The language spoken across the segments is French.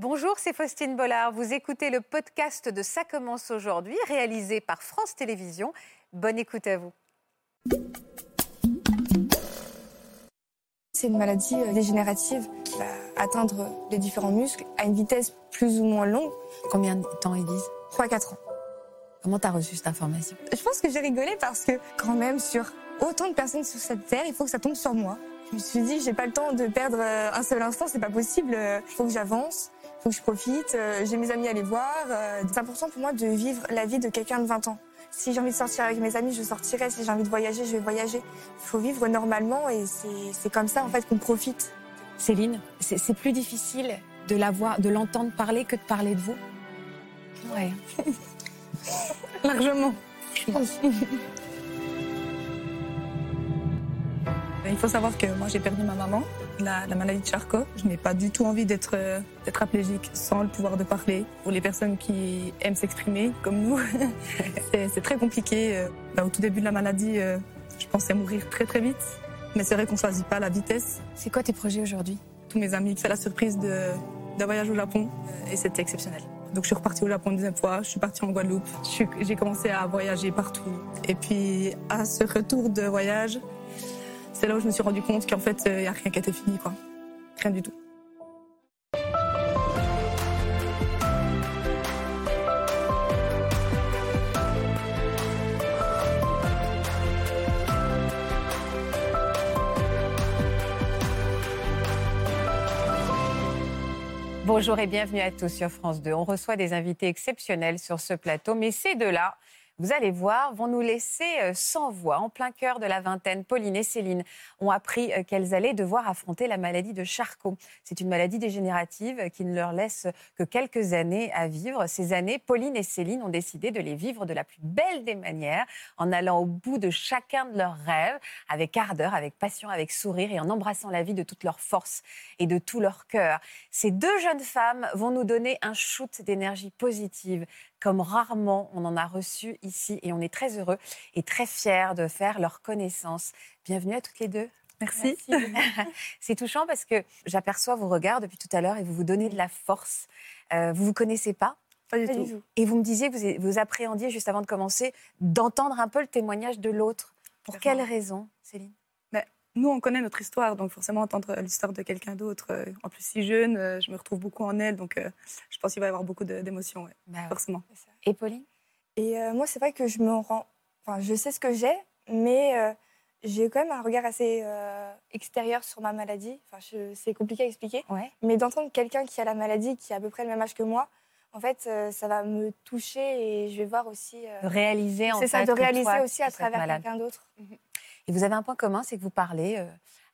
Bonjour, c'est Faustine Bollard. Vous écoutez le podcast de Ça commence aujourd'hui, réalisé par France Télévisions. Bonne écoute à vous. C'est une maladie euh, dégénérative qui va atteindre les différents muscles à une vitesse plus ou moins longue. Combien de temps disent? 3-4 ans. Comment t'as reçu cette information? Je pense que j'ai rigolé parce que quand même sur autant de personnes sur cette terre, il faut que ça tombe sur moi. Je me suis dit, j'ai pas le temps de perdre euh, un seul instant, c'est pas possible. Il faut que j'avance, il faut que je profite. euh, J'ai mes amis à aller voir. euh, C'est important pour moi de vivre la vie de quelqu'un de 20 ans. Si j'ai envie de sortir avec mes amis, je sortirai. Si j'ai envie de voyager, je vais voyager. Il faut vivre normalement et c'est- c'est comme ça en fait qu'on profite. Céline, c'est c'est plus difficile de la voir, de l'entendre parler que de parler de vous Ouais. Largement. Il faut savoir que moi j'ai perdu ma maman, la, la maladie de Charcot. Je n'ai pas du tout envie d'être euh, d'être aplégique sans le pouvoir de parler. Pour les personnes qui aiment s'exprimer, comme nous, c'est très compliqué. Euh, bah, au tout début de la maladie, euh, je pensais mourir très très vite. Mais c'est vrai qu'on choisit pas la vitesse. C'est quoi tes projets aujourd'hui? Tous mes amis fait la surprise de- d'un voyage au Japon euh, et c'était exceptionnel. Donc je suis repartie au Japon une deuxième fois, je suis partie en Guadeloupe, j'ai commencé à voyager partout. Et puis à ce retour de voyage, c'est là où je me suis rendu compte qu'en fait, il n'y a rien qui était fini, quoi. Rien du tout. Bonjour et bienvenue à tous sur France 2. On reçoit des invités exceptionnels sur ce plateau, mais ces deux-là, vous allez voir, vont nous laisser euh, sans voix. En plein cœur de la vingtaine, Pauline et Céline ont appris euh, qu'elles allaient devoir affronter la maladie de Charcot. C'est une maladie dégénérative qui ne leur laisse que quelques années à vivre. Ces années, Pauline et Céline ont décidé de les vivre de la plus belle des manières, en allant au bout de chacun de leurs rêves, avec ardeur, avec passion, avec sourire et en embrassant la vie de toute leur force et de tout leur cœur. Ces deux jeunes femmes vont nous donner un shoot d'énergie positive, comme rarement on en a reçu ici. Et on est très heureux et très fiers de faire leur connaissance. Bienvenue à toutes les deux. Merci. C'est touchant parce que j'aperçois vos regards depuis tout à l'heure et vous vous donnez de la force. Euh, vous vous connaissez pas? Pas du Pas tout. tout. et vous me disiez que vous, vous appréhendiez juste avant de commencer d'entendre un peu le témoignage de l'autre. Pour quelle raison, Céline? Nous, on connaît notre histoire, donc forcément entendre l'histoire de quelqu'un d'autre, euh, en plus si jeune, euh, je me retrouve beaucoup en elle, donc euh, je pense qu'il va y avoir beaucoup d'émotions, ouais, Bah ouais. forcément. Et Pauline? Et euh, moi, c'est vrai que je me rends. Enfin, je sais ce que j'ai, mais euh, j'ai quand même un regard assez euh, extérieur sur ma maladie. Enfin, je- c'est compliqué à expliquer. Ouais. Mais d'entendre quelqu'un qui a la maladie, qui a à peu près le même âge que moi, en fait, euh, ça va me toucher et je vais voir aussi. euh, De réaliser en c'est ça, fait de réaliser toi, aussi à travers quelqu'un d'autre. Et vous avez un point commun, c'est que vous parlez euh,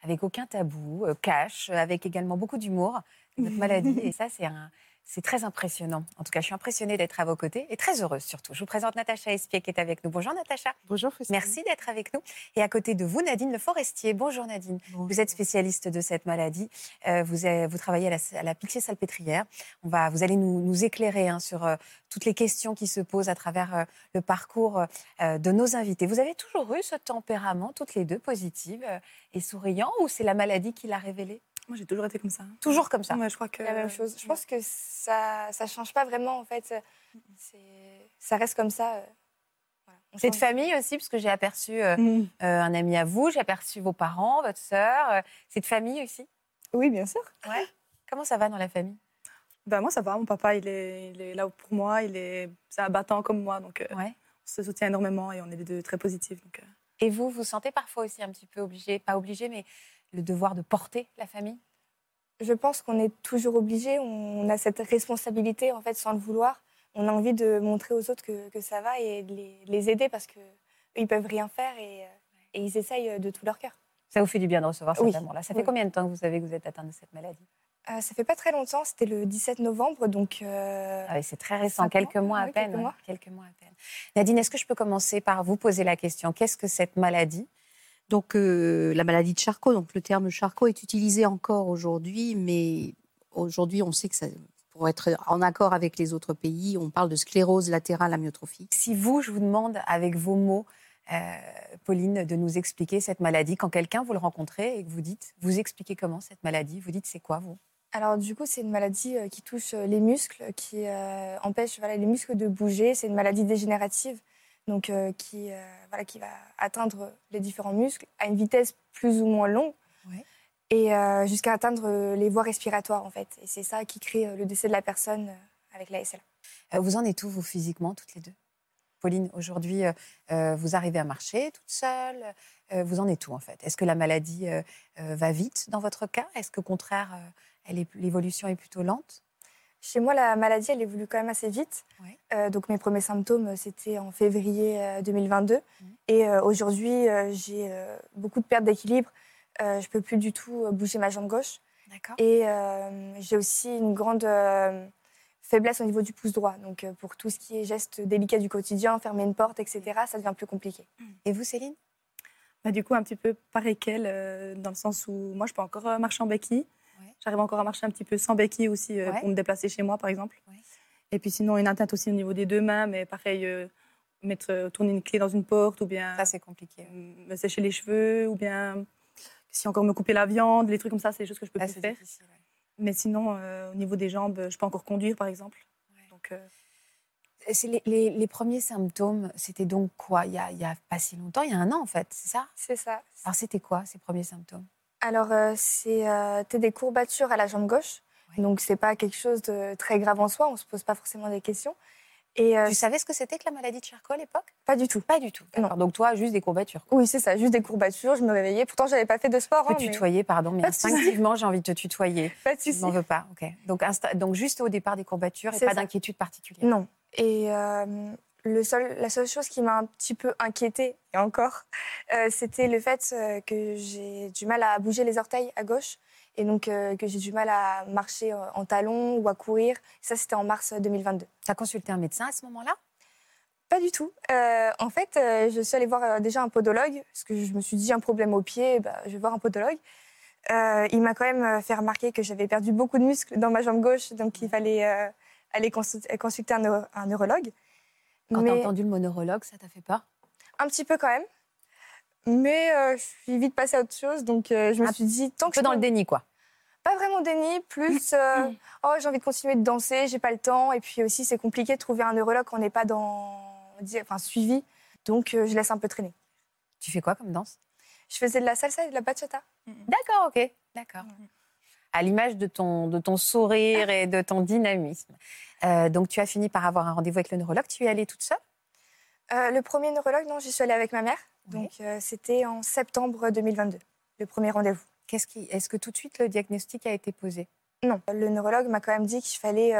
avec aucun tabou, euh, cash, euh, avec également beaucoup d'humour de votre maladie. Et ça, c'est un. C'est très impressionnant. En tout cas, je suis impressionnée d'être à vos côtés et très heureuse surtout. Je vous présente Natacha Espier qui est avec nous. Bonjour Natacha. Bonjour, Faustine. Merci d'être avec nous. Et à côté de vous, Nadine Le Forestier. Bonjour Nadine. Vous êtes spécialiste de cette maladie. Euh, vous, avez- vous travaillez à la, à la Pitié-Salpêtrière. On va, vous allez nous, nous éclairer hein, sur euh, toutes les questions qui se posent à travers euh, le parcours de nos invités. Vous avez toujours eu ce tempérament, toutes les deux, positive euh, et souriant, ou c'est la maladie qui l'a révélé? Moi, j'ai toujours été comme ça. Toujours comme ça. Ouais, je crois que La même chose. Je pense que ça ça change pas vraiment, en fait. Ça reste comme ça. euh, voilà. C'est de famille aussi, parce que j'ai aperçu euh, Mm. euh, un ami à vous, j'ai aperçu vos parents, votre sœur. c'est de famille aussi? Oui, bien sûr. Ouais. Comment ça va dans la famille? Ben, moi, ça va. Mon papa, il est, il est là pour moi. Il est, c'est un battant comme moi. Donc, euh, Ouais. on se soutient énormément et on est les deux très positifs. Donc, euh, Et vous, vous sentez parfois aussi un petit peu obligé, pas obligé, mais le devoir de porter la famille? Je pense qu'on est toujours obligé. On a cette responsabilité, en fait, sans le vouloir. On a envie de montrer aux autres que, que ça va et de les, de les aider parce que eux, ils peuvent rien faire et, et ils essayent de tout leur cœur. Ça vous fait du bien de recevoir cet Oui. amour-là. Ça fait Oui. combien de temps que vous savez que vous êtes atteinte de cette maladie? Euh, ça fait pas très longtemps. C'était le 17 novembre, donc. euh, ah oui, C'est très récent, Cinq quelques mois, mois à oui, peine. quelques ouais, mois. quelques mois à peine. Nadine, est-ce que je peux commencer par vous poser la question? Qu'est-ce que cette maladie? Donc, euh, la maladie de Charcot, donc le terme Charcot est utilisé encore aujourd'hui, mais aujourd'hui, on sait que ça, pour être en accord avec les autres pays, on parle de sclérose latérale amyotrophique. Si vous, je vous demande avec vos mots, euh, Pauline, de nous expliquer cette maladie, quand quelqu'un vous le rencontrez et que vous dites, vous expliquez comment cette maladie, vous dites c'est quoi vous? Alors du coup, c'est une maladie euh, qui touche les muscles, qui euh, empêche voilà, les muscles de bouger. C'est une maladie dégénérative, donc euh, qui, euh, voilà, qui va atteindre les différents muscles à une vitesse plus ou moins longue, Ouais. et euh, jusqu'à atteindre les voies respiratoires en fait. Et c'est ça qui crée le décès de la personne avec la SLA. Vous en êtes où, vous, physiquement, toutes les deux? Pauline, aujourd'hui, vous arrivez à marcher toute seule. Vous en êtes où, en fait? Est-ce que la maladie va vite dans votre cas? Est-ce qu'au contraire, l'évolution est plutôt lente? Chez moi, la maladie, elle évolue quand même assez vite. Ouais. Euh, donc mes premiers symptômes, euh, c'était en février euh, 2022. Mhm. Et euh, aujourd'hui, euh, j'ai euh, beaucoup de perte d'équilibre. Euh, je peux plus du tout euh, bouger ma jambe gauche. D'accord. Et euh, j'ai aussi une grande euh, faiblesse au niveau du pouce droit. Donc euh, pour tout ce qui est gestes délicats du quotidien, fermer une porte, etc., ça devient plus compliqué. Et vous, Céline? Bah, du coup, un petit peu pareil qu'elle, euh, dans le sens où moi, je peux encore euh, marcher en béquille. Ouais. J'arrive encore à marcher un petit peu sans béquille aussi euh, Ouais. pour me déplacer chez moi, par exemple. Ouais. Et puis sinon, une atteinte aussi au niveau des deux mains, mais pareil, euh, mettre, euh, tourner une clé dans une porte ou bien Ça, c'est compliqué. me sécher les cheveux ou bien si encore me couper la viande, les trucs comme ça, c'est des choses que je peux Là, plus faire. Mais sinon, euh, au niveau des jambes, je peux encore conduire, par exemple. Ouais. Donc, euh, C'est les, les- les premiers symptômes, c'était donc quoi? Il y, a, il y a pas si longtemps, il y a un an, en fait, c'est ça? C'est ça. Alors, c'était quoi, ces premiers symptômes? Alors, euh, c'est euh, des courbatures à la jambe gauche. Donc, c'est pas quelque chose de très grave en soi. On se pose pas forcément des questions. Et euh, Tu savais ce que c'était que la maladie de Charcot à l'époque? Pas du tout. Pas du tout. D'accord. Donc, toi, juste des courbatures. quoi. Oui, c'est ça. Juste des courbatures. Je me réveillais. Pourtant, j'avais pas fait de sport. Je hein, peux mais tutoyer, pardon, mais Pas instinctivement, j'ai envie de te tutoyer. Pas de Je n'en veux pas. Ok. Donc, insta- donc juste au départ des courbatures et pas d'inquiétude particulière. Non. Et euh, le seul, la seule chose qui m'a un petit peu inquiétée, et encore, euh, c'était le fait euh, que j'ai du mal à bouger les orteils à gauche. Et donc, euh, que j'ai du mal à marcher en talons ou à courir. Ça, c'était en mars 2022. Tu as consulté un médecin à ce moment-là? Pas du tout. Euh, en fait, je suis allée voir déjà un podologue, parce que je me suis dit un problème au pied, bah, je vais voir un podologue. Il m'a quand même fait remarquer que j'avais perdu beaucoup de muscles dans ma jambe gauche, donc il fallait aller consul- consulter un, neuro- un neurologue. Quand tu as Mais entendu le moneurologue, ça t'a fait peur? Un petit peu quand même. Mais euh, je suis vite passée à autre chose, donc euh, je me Un suis dit, tant Un que peu je dans le déni, quoi. Pas vraiment déni, plus euh, oh, j'ai envie de continuer de danser, j'ai pas le temps. Et puis aussi, c'est compliqué de trouver un neurologue quand on n'est pas dans, enfin, suivi. Donc, euh, je laisse un peu traîner. Tu fais quoi comme danse? Je faisais de la salsa et de la bachata. D'accord, ok. D'accord. À l'image de ton, de ton sourire et de ton dynamisme. Euh, donc, tu as fini par avoir un rendez-vous avec le neurologue. Tu y es allée toute seule? Euh, le premier neurologue, non, j'y suis allée avec ma mère. Oui. Donc, euh, c'était en septembre 2022, le premier rendez-vous. Qu'est-ce qui, Est-ce que tout de suite le diagnostic a été posé? Non, le neurologue m'a quand même dit qu'il fallait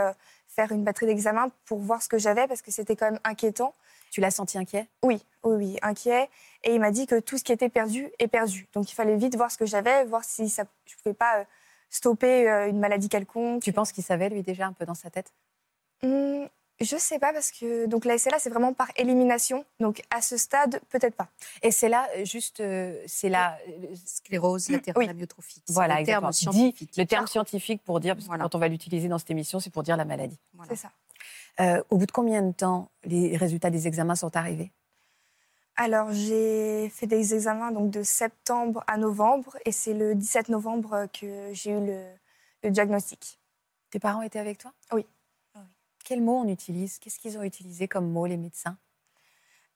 faire une batterie d'examen pour voir ce que j'avais parce que c'était quand même inquiétant. Tu l'as senti inquiet? Oui, oui, oui, inquiet. Et il m'a dit que tout ce qui était perdu est perdu. Donc il fallait vite voir ce que j'avais, voir si ça, je ne pouvais pas stopper euh, une maladie quelconque. Tu penses qu'il savait, lui, déjà, un peu dans sa tête? Hum, Je sais pas parce que donc la SLA c'est vraiment par élimination. Donc à ce stade peut-être pas. Et c'est là, euh, juste, euh, c'est là, euh, Sclérose latérale Oui. amyotrophique. Voilà, le terme exactement. scientifique. Dit- le terme scientifique pour dire, parce que Voilà. quand on va l'utiliser dans cette émission, c'est pour dire la maladie. Voilà. C'est ça. Euh, au bout de combien de temps les résultats des examens sont arrivés? Alors j'ai fait des examens donc de septembre à novembre et c'est le 17 novembre que j'ai eu le, le diagnostic. Tes parents étaient avec toi? Oui. Quels mots on utilise? Qu'est-ce qu'ils ont utilisé comme mots, les médecins?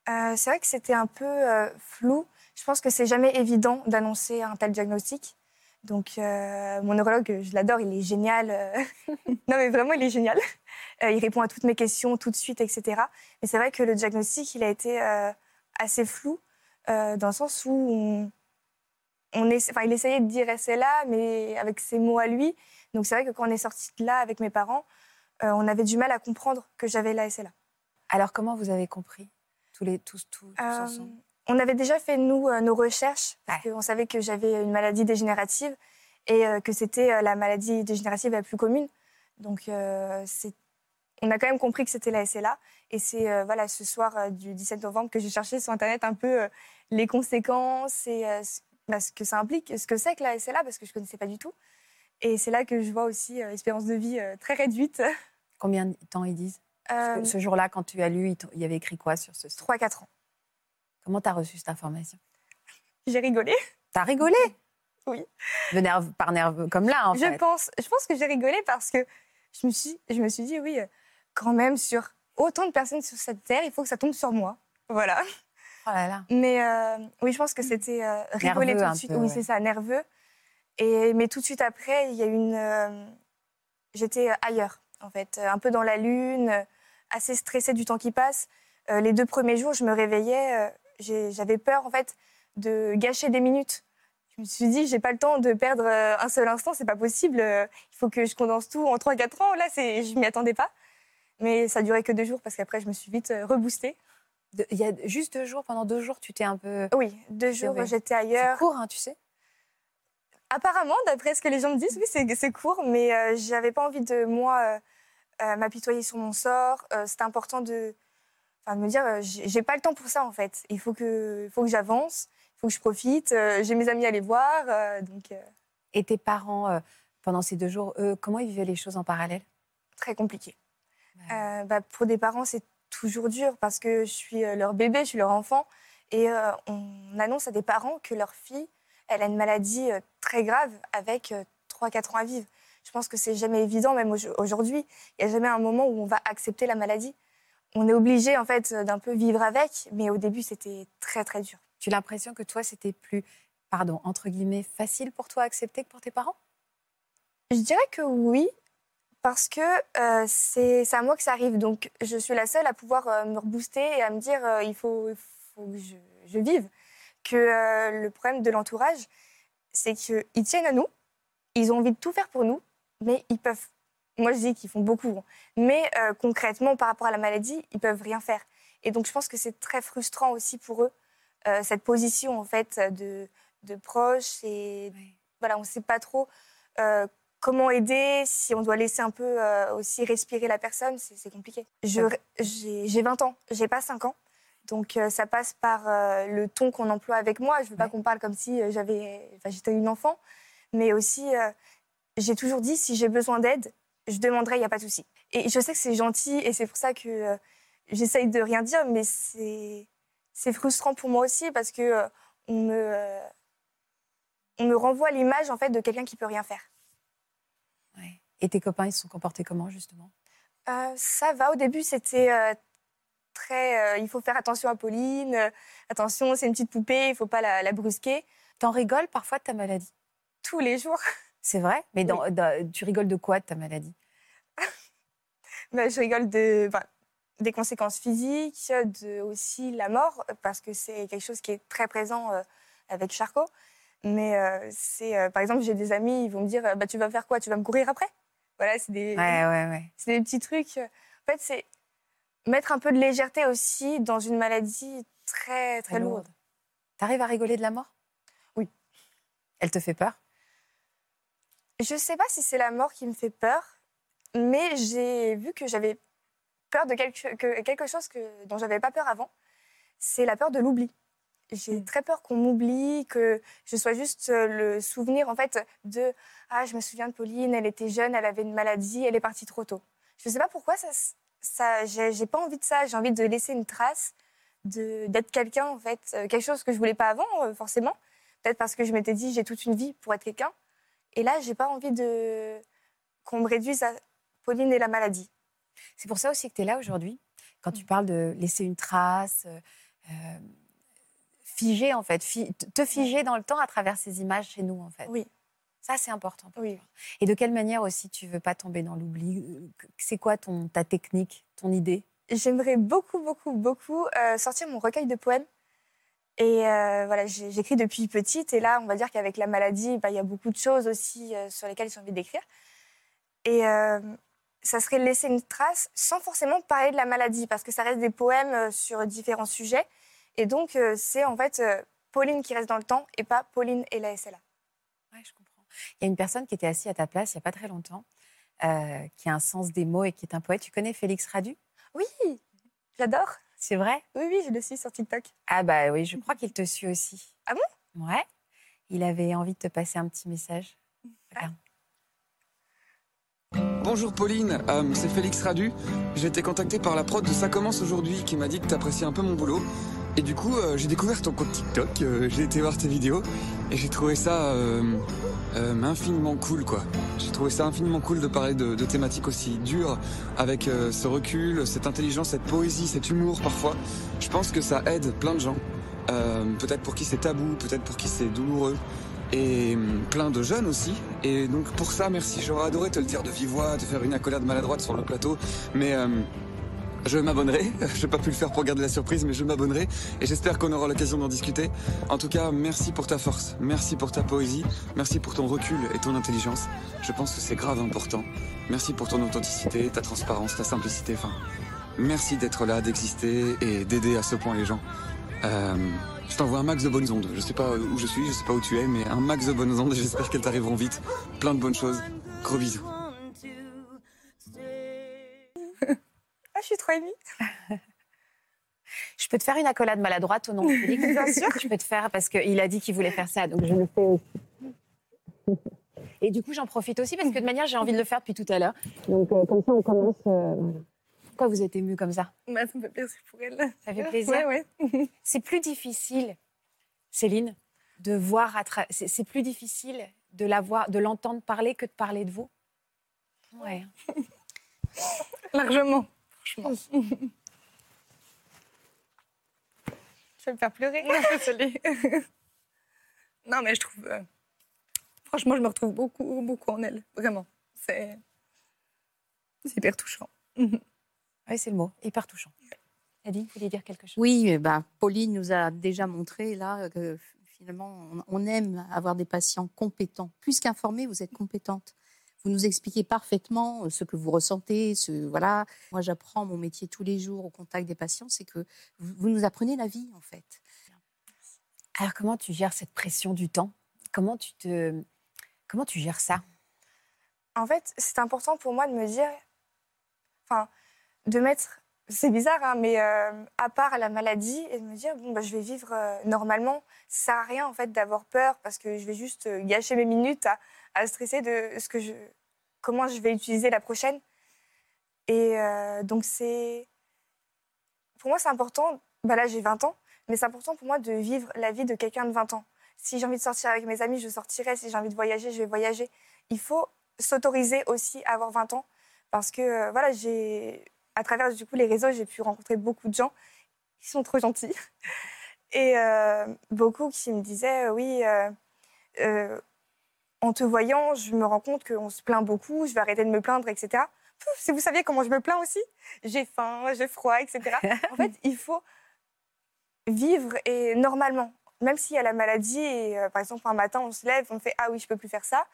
Euh, c'est vrai que c'était un peu euh, flou. Je pense que c'est jamais évident d'annoncer un tel diagnostic. Donc, euh, mon neurologue, je l'adore, il est génial. euh. non, mais vraiment, il est génial. Euh, il répond à toutes mes questions tout de suite, etc. Mais c'est vrai que le diagnostic, il a été euh, assez flou, euh, dans le sens où on, on essa- enfin, il essayait de dire SLA, mais avec ses mots à lui. Donc, c'est vrai que quand on est sorti de là avec mes parents, euh, on avait du mal à comprendre que j'avais la SLA. Alors, comment vous avez compris tous les tous, tous, tous Euh, ensemble? on avait déjà fait, nous, nos recherches, parce Ouais. qu'on savait que j'avais une maladie dégénérative et que c'était la maladie dégénérative la plus commune. Donc, c'est- on a quand même compris que c'était la SLA. Et c'est euh, voilà, ce soir euh, du 17 novembre que j'ai cherché sur Internet un peu euh, les conséquences et ce bah, ce que ça implique, ce que c'est que la SLA, parce que je ne connaissais pas du tout. Et c'est là que je vois aussi espérance de vie très réduite. Combien de temps ils disent? Que Ce jour-là, quand tu as lu, il y avait écrit quoi sur ce site? 3-4 ans. Comment tu as reçu cette information? J'ai rigolé. T'as rigolé? Oui. De nerve, par nerveux, comme là, en je fait. Pense, je pense que j'ai rigolé parce que je me, suis, je me suis dit, oui, quand même, sur autant de personnes sur cette terre, il faut que ça tombe sur moi. Voilà. Oh là là. Mais euh, oui, je pense que c'était euh, rigoler tout de suite. peu, oui, ouais. c'est ça, nerveux. Et, mais tout de suite après, il y a une. euh, J'étais ailleurs, en fait, euh, un peu dans la lune, euh, assez stressée du temps qui passe. Euh, les deux premiers jours, je me réveillais, euh, j'avais peur, en fait, de gâcher des minutes. Je me suis dit, j'ai pas le temps de perdre euh, un seul instant, c'est pas possible. euh, Il faut que je condense tout en 3-4 ans. Là, je m'y attendais pas. Mais ça durait que deux jours parce qu'après, je me suis vite euh, reboostée. De- Il y a juste deux jours, pendant deux jours, tu t'es un peu. Oui, deux jours, j'étais C'est ailleurs. court, hein, tu sais. Apparemment, d'après ce que les gens me disent, oui, c'est c'est court, mais euh, j'avais pas envie de, moi, euh, euh, m'apitoyer sur mon sort. Euh, C'était important de, me dire, j'ai pas le temps pour ça, en fait. Il faut que, faut que j'avance, il faut que je profite. J'ai mes amis à aller voir, donc Et tes parents, pendant ces deux jours, eux, comment ils vivaient les choses en parallèle? Très compliqué. Ouais. Euh, bah, pour des parents, c'est toujours dur parce que je suis euh, leur bébé, je suis leur enfant. Et euh, on annonce à des parents que leur fille, elle a une maladie euh, très grave avec 3-4 ans à vivre. Je pense que c'est jamais évident, même au- aujourd'hui. Il n'y a jamais un moment où on va accepter la maladie. On est obligé, en fait, d'un peu vivre avec, mais au début, c'était très, très dur. Tu as l'impression que toi, c'était plus, pardon, entre guillemets, facile pour toi à accepter que pour tes parents? Je dirais que oui, parce que euh, c'est à moi que ça arrive. Donc, je suis la seule à pouvoir euh, me rebooster et à me dire euh, il faut, il faut que je, je vive. Que le problème de l'entourage, c'est qu'ils tiennent à nous, ils ont envie de tout faire pour nous, mais ils peuvent. Moi, je dis qu'ils font beaucoup, hein. mais concrètement, par rapport à la maladie, ils peuvent rien faire. Et donc, je pense que c'est très frustrant aussi pour eux, cette position en fait de, de proche et voilà, on ne sait pas trop comment aider, si on doit laisser un peu euh, aussi respirer la personne, c'est compliqué. J'ai j'ai 20 ans, j'ai pas 5 ans. Donc euh, ça passe par euh, le ton qu'on emploie avec moi. Je veux pas Ouais. qu'on parle comme si j'avais, enfin, j'étais une enfant, mais aussi j'ai toujours dit si j'ai besoin d'aide, je demanderai, il n'y a pas de souci. Et je sais que c'est gentil et c'est pour ça que j'essaye de rien dire, mais c'est c'est frustrant pour moi aussi parce que on me on me renvoie l'image en fait de quelqu'un qui peut rien faire. Et tes copains, ils se sont comportés comment, justement? Euh, ça va. Au début, c'était euh, très. euh, il faut faire attention à Pauline. attention, c'est une petite poupée, il faut pas la, la brusquer. T'en rigoles parfois de ta maladie? Tous les jours, C'est vrai? Mais dans- dans- tu rigoles de quoi de ta maladie? Bah, je rigole de, des conséquences physiques, de aussi la mort, parce que c'est quelque chose qui est très présent avec Charcot. Mais euh, c'est, euh, par exemple, j'ai des amis, ils vont me dire, bah, tu vas faire quoi? Tu vas me courir après? Voilà, c'est des, Ouais, ouais, ouais. c'est des petits trucs. En fait, c'est mettre un peu de légèreté aussi dans une maladie très, très, lourde. T'arrives à rigoler de la mort? Oui. Elle te fait peur? Je sais pas si c'est la mort qui me fait peur, mais j'ai vu que j'avais peur de quelque, que- quelque chose que, dont j'avais pas peur avant. C'est la peur de l'oubli. J'ai Mm. très peur qu'on m'oublie, que je sois juste le souvenir en fait de ah je me souviens de Pauline, elle était jeune, elle avait une maladie, elle est partie trop tôt. Je sais pas pourquoi ça, ça j'ai pas envie de ça. J'ai envie de laisser une trace, de d'être quelqu'un en fait, quelque chose que je voulais pas avant forcément. Peut-être parce que je m'étais dit j'ai toute une vie pour être quelqu'un. Et là, j'ai pas envie de qu'on me réduise à Pauline et la maladie. C'est pour ça aussi que tu es là aujourd'hui, quand tu parles de laisser une trace, euh, figer en fait, fi- te figer dans le temps à travers ces images chez nous en fait. Oui. Ça, c'est important pour Oui. toi. Et de quelle manière aussi tu veux pas tomber dans l'oubli? C'est quoi ton, ta technique, ton idée? J'aimerais beaucoup, beaucoup, beaucoup euh, sortir mon recueil de poèmes. Et euh, voilà, j'écris depuis petite. Et là, on va dire qu'avec la maladie, bah, il y a beaucoup de choses aussi euh, sur lesquelles j'ai envie d'écrire. Et euh, ça serait laisser une trace sans forcément parler de la maladie, parce que ça reste des poèmes sur différents sujets. Et donc, euh, c'est en fait euh, Pauline qui reste dans le temps et pas Pauline et la SLA. Ouais, je comprends. Il y a une personne qui était assise à ta place il n'y a pas très longtemps, euh, qui a un sens des mots et qui est un poète. Tu connais Félix Radu? Oui, j'adore. C'est vrai? Oui, oui, je le suis sur TikTok. Ah bah oui, je crois qu'il te suit aussi. Ah bon? Ouais. Il avait envie de te passer un petit message. Regarde. Bonjour Pauline, euh, c'est Félix Radu. J'ai été contacté par la prod de Ça commence aujourd'hui qui m'a dit que t'appréciais un peu mon boulot. Et du coup, euh, j'ai découvert ton compte TikTok, euh, j'ai été voir tes vidéos et j'ai trouvé ça euh, euh, infiniment cool, quoi. J'ai trouvé ça infiniment cool de parler de, de thématiques aussi dures avec euh, ce recul, cette intelligence, cette poésie, cet humour parfois. Je pense que ça aide plein de gens. Peut-être pour qui c'est tabou, peut-être pour qui c'est douloureux. Et hum, plein de jeunes aussi. Et donc pour ça, merci. J'aurais adoré te le dire de vive voix, de faire une accolade maladroite sur le plateau. Mais euh, je m'abonnerai. Je n'ai pas pu le faire pour garder la surprise, mais je m'abonnerai. Et j'espère qu'on aura l'occasion d'en discuter. En tout cas, merci pour ta force. Merci pour ta poésie. Merci pour ton recul et ton intelligence. Je pense que c'est grave important. Merci pour ton authenticité, ta transparence, ta simplicité. Enfin, merci d'être là, d'exister et d'aider à ce point les gens. Euh, je t'envoie un max de bonnes ondes. Je sais pas où je suis, je sais pas où tu es, mais un max de bonnes ondes. J'espère qu'elles t'arriveront vite. Plein de bonnes choses. Gros bisous. Ah, je suis trop émue. Je peux te faire une accolade maladroite au nom de Félix Bien sûr. Je peux te faire parce qu'il a dit qu'il voulait faire ça, donc je le fais aussi. Et du coup, j'en profite aussi parce que de manière, j'ai envie de le faire depuis tout à l'heure. Donc, euh, comme ça, on commence. euh. Pourquoi vous êtes ému comme ça? Bah, ça me fait plaisir pour elle. Ça fait plaisir? Ouais, ouais. C'est plus difficile, Céline, de voir à tra- c'est c'est plus difficile de la voir, de l'entendre parler que de parler de vous? Ouais. Largement, franchement. Je vais me faire pleurer. Désolée. non, mais je trouve. euh, franchement, je me retrouve beaucoup, beaucoup en elle. Vraiment. C'est. C'est hyper touchant. Oui, c'est le mot, hyper touchant. Nadine, vous vouliez dire quelque chose? Oui, ben, Pauline nous a déjà montré là que finalement, on- on aime avoir des patients compétents. Plus qu'informés, vous êtes compétente. Vous nous expliquez parfaitement euh, ce que vous ressentez. Ce, voilà. Moi, j'apprends mon métier tous les jours au contact des patients. C'est que vous, vous nous apprenez la vie, en fait. Alors, comment tu gères cette pression du temps? Comment tu te, comment tu gères ça? En fait, c'est important pour moi de me dire, enfin, de mettre, c'est bizarre, hein, mais euh, à part la maladie, et de me dire, bon, bah, je vais vivre euh, normalement. Ça sert à rien, en fait, d'avoir peur parce que je vais juste euh, gâcher mes minutes à, à stresser de ce que je, comment je vais utiliser la prochaine. Et euh, donc, c'est, pour moi, c'est important. Bah, là, j'ai 20 ans, mais c'est important pour moi de vivre la vie de quelqu'un de 20 ans. Si j'ai envie de sortir avec mes amis, je sortirai. Si j'ai envie de voyager, je vais voyager. Il faut s'autoriser aussi à avoir 20 ans parce que euh, voilà, j'ai à travers du coup les réseaux, j'ai pu rencontrer beaucoup de gens qui sont trop gentils et euh, beaucoup qui me disaient oui en te voyant, je me rends compte qu'on se plaint beaucoup, je vais arrêter de me plaindre, etc. Pouf, si vous saviez comment je me plains aussi, j'ai faim, j'ai froid, etc. en fait, il faut vivre et normalement, même s'il y a la maladie et euh, par exemple un matin on se lève, on fait ah oui je peux plus faire ça,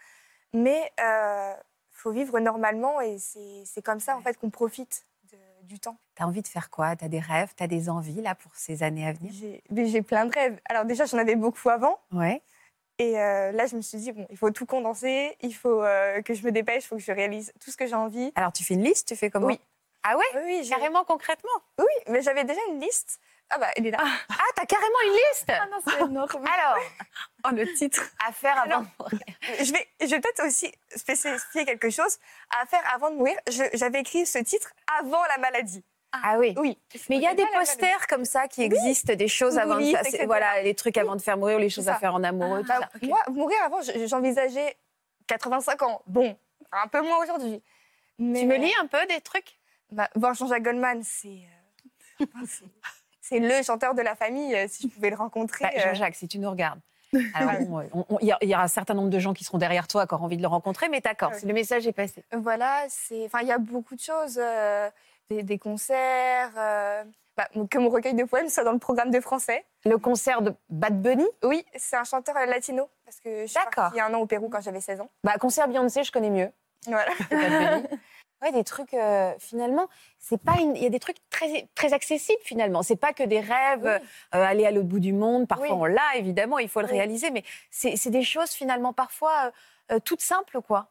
mais il faut vivre normalement et c'est comme ça en fait qu'on profite de- du temps. Tu as envie de faire quoi? Tu as des rêves, tu as des envies là pour ces années à venir? J'ai plein de rêves. Alors déjà j'en avais beaucoup avant Ouais. Et euh, là je me suis dit bon il faut tout condenser, il faut euh, que je me dépêche, il faut que je réalise tout ce que j'ai envie. Alors, tu fais une liste Tu fais comment Oui. Ah ouais Oui, Carrément, concrètement oui, mais j'avais déjà une liste. Ah bah elle est là. Ah, t'as carrément une liste Ah non c'est énorme. Alors, Oh, le titre. à faire avant. Je vais, je vais peut-être aussi spécifier quelque chose à faire avant de mourir. J'avais écrit ce titre avant la maladie. Ah oui. Oui. Mais il y a des posters comme ça qui existent, des choses avant de faire. Voilà, les trucs avant de faire mourir, les choses à faire en amoureux, tout Bah, ça. Moi, mourir avant, je- j'envisageais 85 ans. Bon, un peu moins aujourd'hui. Mais Tu me lis un peu des trucs? Bah, Voir Jean-Jacques Goldman, c'est euh, c'est- le chanteur de la famille. euh, Si je pouvais le rencontrer. Bah, euh, Jean-Jacques, si tu nous regardes. Euh, il y, y a un certain nombre de gens qui seront derrière toi, qui auront envie de le rencontrer, mais d'accord, Ah oui. le message est passé. Voilà, c'est, enfin, il y a beaucoup de choses, euh, des, des concerts, euh, bah, que mon recueil de poèmes soit dans le programme de français. Le concert de Bad Bunny? Oui, c'est un chanteur euh, latino parce que je suis D'accord. partie un an au Pérou quand j'avais 16 ans. bah, Concert Beyoncé, je connais mieux. Voilà. que Bad Bunny. Ouais, des trucs, euh, finalement, c'est pas une... il y a des trucs très, très accessibles, finalement. C'est pas que des rêves, euh, aller à l'autre bout du monde. Parfois, Oui. on l'a, évidemment, il faut le Oui. réaliser, mais c'est des choses, finalement, parfois euh, toutes simples, quoi.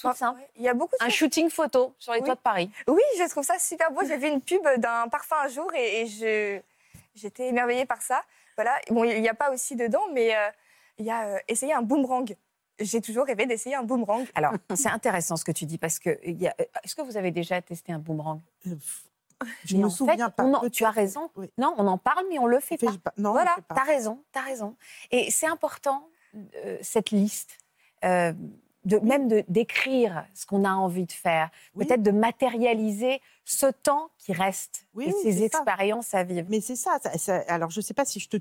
Toutes Ouais, simples. Il y a beaucoup de Un choses. shooting photo sur les Oui. toits de Paris. Oui, je trouve ça super beau. J'ai vu une pub d'un parfum un jour et, et je j'étais émerveillée par ça. Voilà. Bon, il n'y a pas aussi dedans, mais euh, il y a euh, essayer un boomerang. J'ai toujours rêvé d'essayer un boomerang. Alors, c'est intéressant ce que tu dis, parce que il y a- euh, est-ce que vous avez déjà testé un boomerang? Je Mais me en souviens fait, pas. en- tu as raison. Oui. Non, on en parle, mais on le fait pas. Fais- pas- Non, voilà, tu as raison, tu as raison. Et c'est important, euh, cette liste, euh, de, même de d'écrire ce qu'on a envie de faire, Oui. peut-être de matérialiser ce temps qui reste Oui, et ces ça. expériences à vivre. Mais c'est ça, ça- ça- Alors, je sais pas si je te.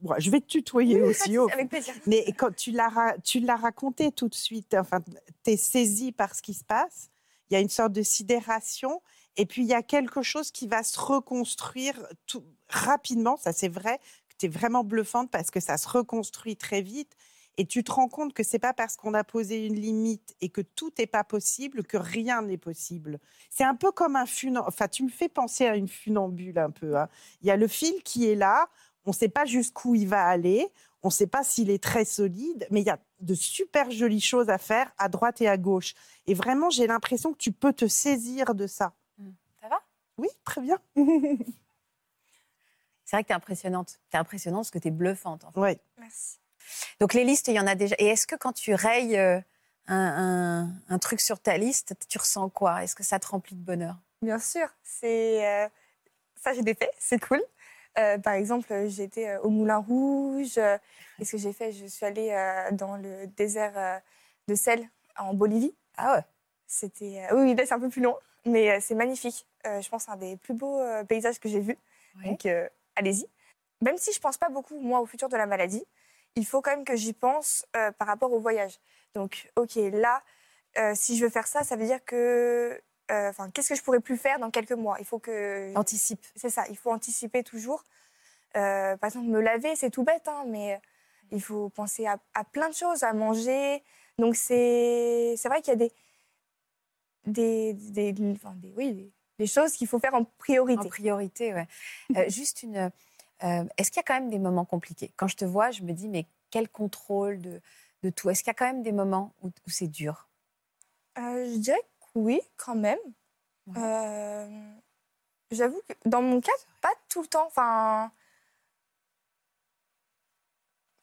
Bon, je vais te tutoyer aussi. au Avec plaisir. Mais quand tu l'as, tu l'as raconté tout de suite, enfin, tu es saisi par ce qui se passe, il y a une sorte de sidération, et puis il y a quelque chose qui va se reconstruire tout, rapidement, ça c'est vrai, tu es vraiment bluffante parce que ça se reconstruit très vite, et tu te rends compte que c'est pas parce qu'on a posé une limite et que tout n'est pas possible que rien n'est possible. C'est un peu comme un funambule, enfin tu me fais penser à une funambule un peu. hein. Il y a le fil qui est là, on ne sait pas jusqu'où il va aller, on ne sait pas s'il est très solide, mais il y a de super jolies choses à faire à droite et à gauche. Et vraiment, j'ai l'impression que tu peux te saisir de ça. Ça va? Oui, très bien. C'est vrai que tu es impressionnante. Tu es impressionnante parce que tu es bluffante. en fait. Ouais. Merci. Donc les listes, il y en a déjà. Et est-ce que quand tu rayes euh, un, un- un truc sur ta liste, tu ressens quoi? Est-ce que ça te remplit de bonheur? Bien sûr, c'est euh, ça j'ai des faits, c'est cool. Euh, par exemple, j'étais au Moulin Rouge. Qu'est-ce que j'ai fait? Je suis allée euh, dans le désert de sel en Bolivie. Ah ouais C'était oui, là c'est un peu plus long, mais c'est magnifique. Je pense un des plus beaux paysages que j'ai vus. Ouais. Donc allez-y. Même si je pense pas beaucoup moi au futur de la maladie, il faut quand même que j'y pense euh, par rapport au voyage. Donc ok, là, euh, si je veux faire ça, ça veut dire que euh, enfin, qu'est-ce que je pourrais plus faire dans quelques mois? Il faut que Anticipe. c'est ça, il faut anticiper toujours. Par exemple, me laver, c'est tout bête, hein, mais il faut penser à, à plein de choses, à manger. Donc, c'est c'est vrai qu'il y a des, des, des, enfin, des- oui, des, choses qu'il faut faire en priorité. En priorité, ouais. Euh, juste une. Euh, Est-ce qu'il y a quand même des moments compliqués? Quand je te vois, je me dis, mais quel contrôle de, de tout? Est-ce qu'il y a quand même des moments où, où c'est dur? Euh, je dirais que oui, quand même. Ouais. Euh, J'avoue que dans mon cas, pas tout le temps. Enfin,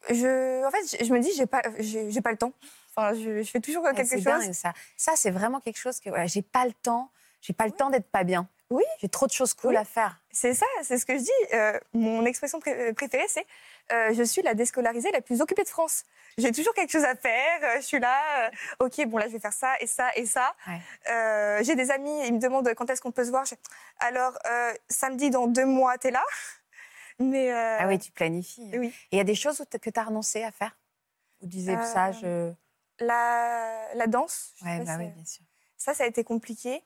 je, en fait, je, je me dis, j'ai pas, j'ai pas le temps. Enfin, je, je fais toujours Ouais, quelque chose. dingue, ça. Ça, c'est vraiment quelque chose que voilà, j'ai pas le temps. J'ai pas le temps d'être pas bien. Oui. J'ai trop de choses cool Oui. à faire. C'est ça, c'est ce que je dis. Euh, mon expression pré- préférée, c'est euh, je suis la déscolarisée la plus occupée de France. J'ai toujours quelque chose à faire. euh, je suis là. euh, ok, bon là, je vais faire ça et ça et ça. Ouais. Euh, J'ai des amis, ils me demandent quand est-ce qu'on peut se voir. Je- Alors euh, samedi dans deux mois, t'es là? Mais euh, Ah oui, tu planifies. Et oui. il y a des choses que tu as renoncé à faire? Disais Euh, ça, je... la, la danse. Ouais, bah si- oui, bien sûr. Ça, ça a été compliqué.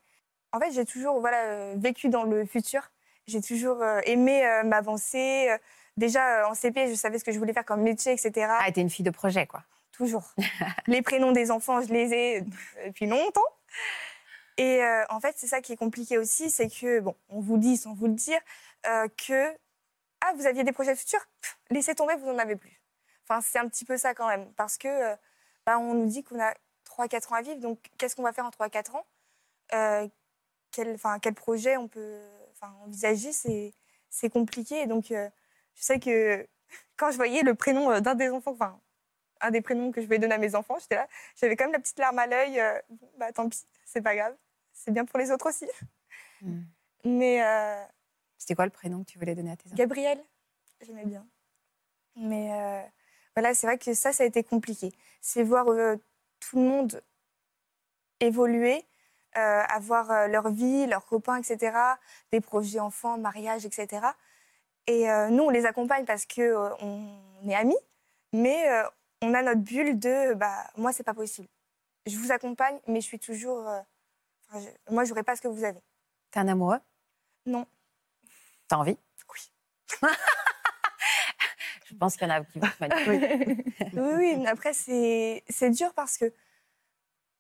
En fait, j'ai toujours voilà, euh, vécu dans le futur. J'ai toujours euh, aimé euh, m'avancer. Déjà, en CP, je savais ce que je voulais faire comme métier, etc. Ah, t'es une fille de projet, quoi. Toujours. les prénoms des enfants, je les ai depuis longtemps. Et euh, en fait, c'est ça qui est compliqué aussi, c'est que, bon, on vous dit sans vous le dire, euh, que, ah, vous aviez des projets futurs, Pff, laissez tomber, vous n'en avez plus. Enfin, c'est un petit peu ça quand même, parce que, euh, bah, on nous dit qu'on a 3-4 ans à vivre, donc qu'est-ce qu'on va faire en 3-4 ans? Quel, quel projet on peut envisager, c'est compliqué. Et donc, euh, je sais que quand je voyais le prénom euh, d'un des enfants, enfin, un des prénoms que je vais donner à mes enfants, j'étais là, j'avais quand même la petite larme à l'œil. euh, bah tant pis, c'est pas grave. C'est bien pour les autres aussi. Hmm. Mais euh, C'était quoi le prénom que tu voulais donner à tes enfants? Gabriel, j'aimais bien. Mais voilà, c'est vrai que ça, ça a été compliqué. C'est voir tout le monde évoluer, euh, avoir euh, leur vie, leurs copains, etc., des projets enfants, mariage, etc. Et euh, nous, on les accompagne parce que euh, on est amis, mais on a notre bulle de bah moi, c'est pas possible. Je vous accompagne, mais je suis toujours. enfin, je- moi, j'aurais pas ce que vous avez. T'es un amoureux? Non. T'as envie? Oui. Je pense qu'il y en a qui vont manipuler. Oui, oui, mais après, c'est dur parce que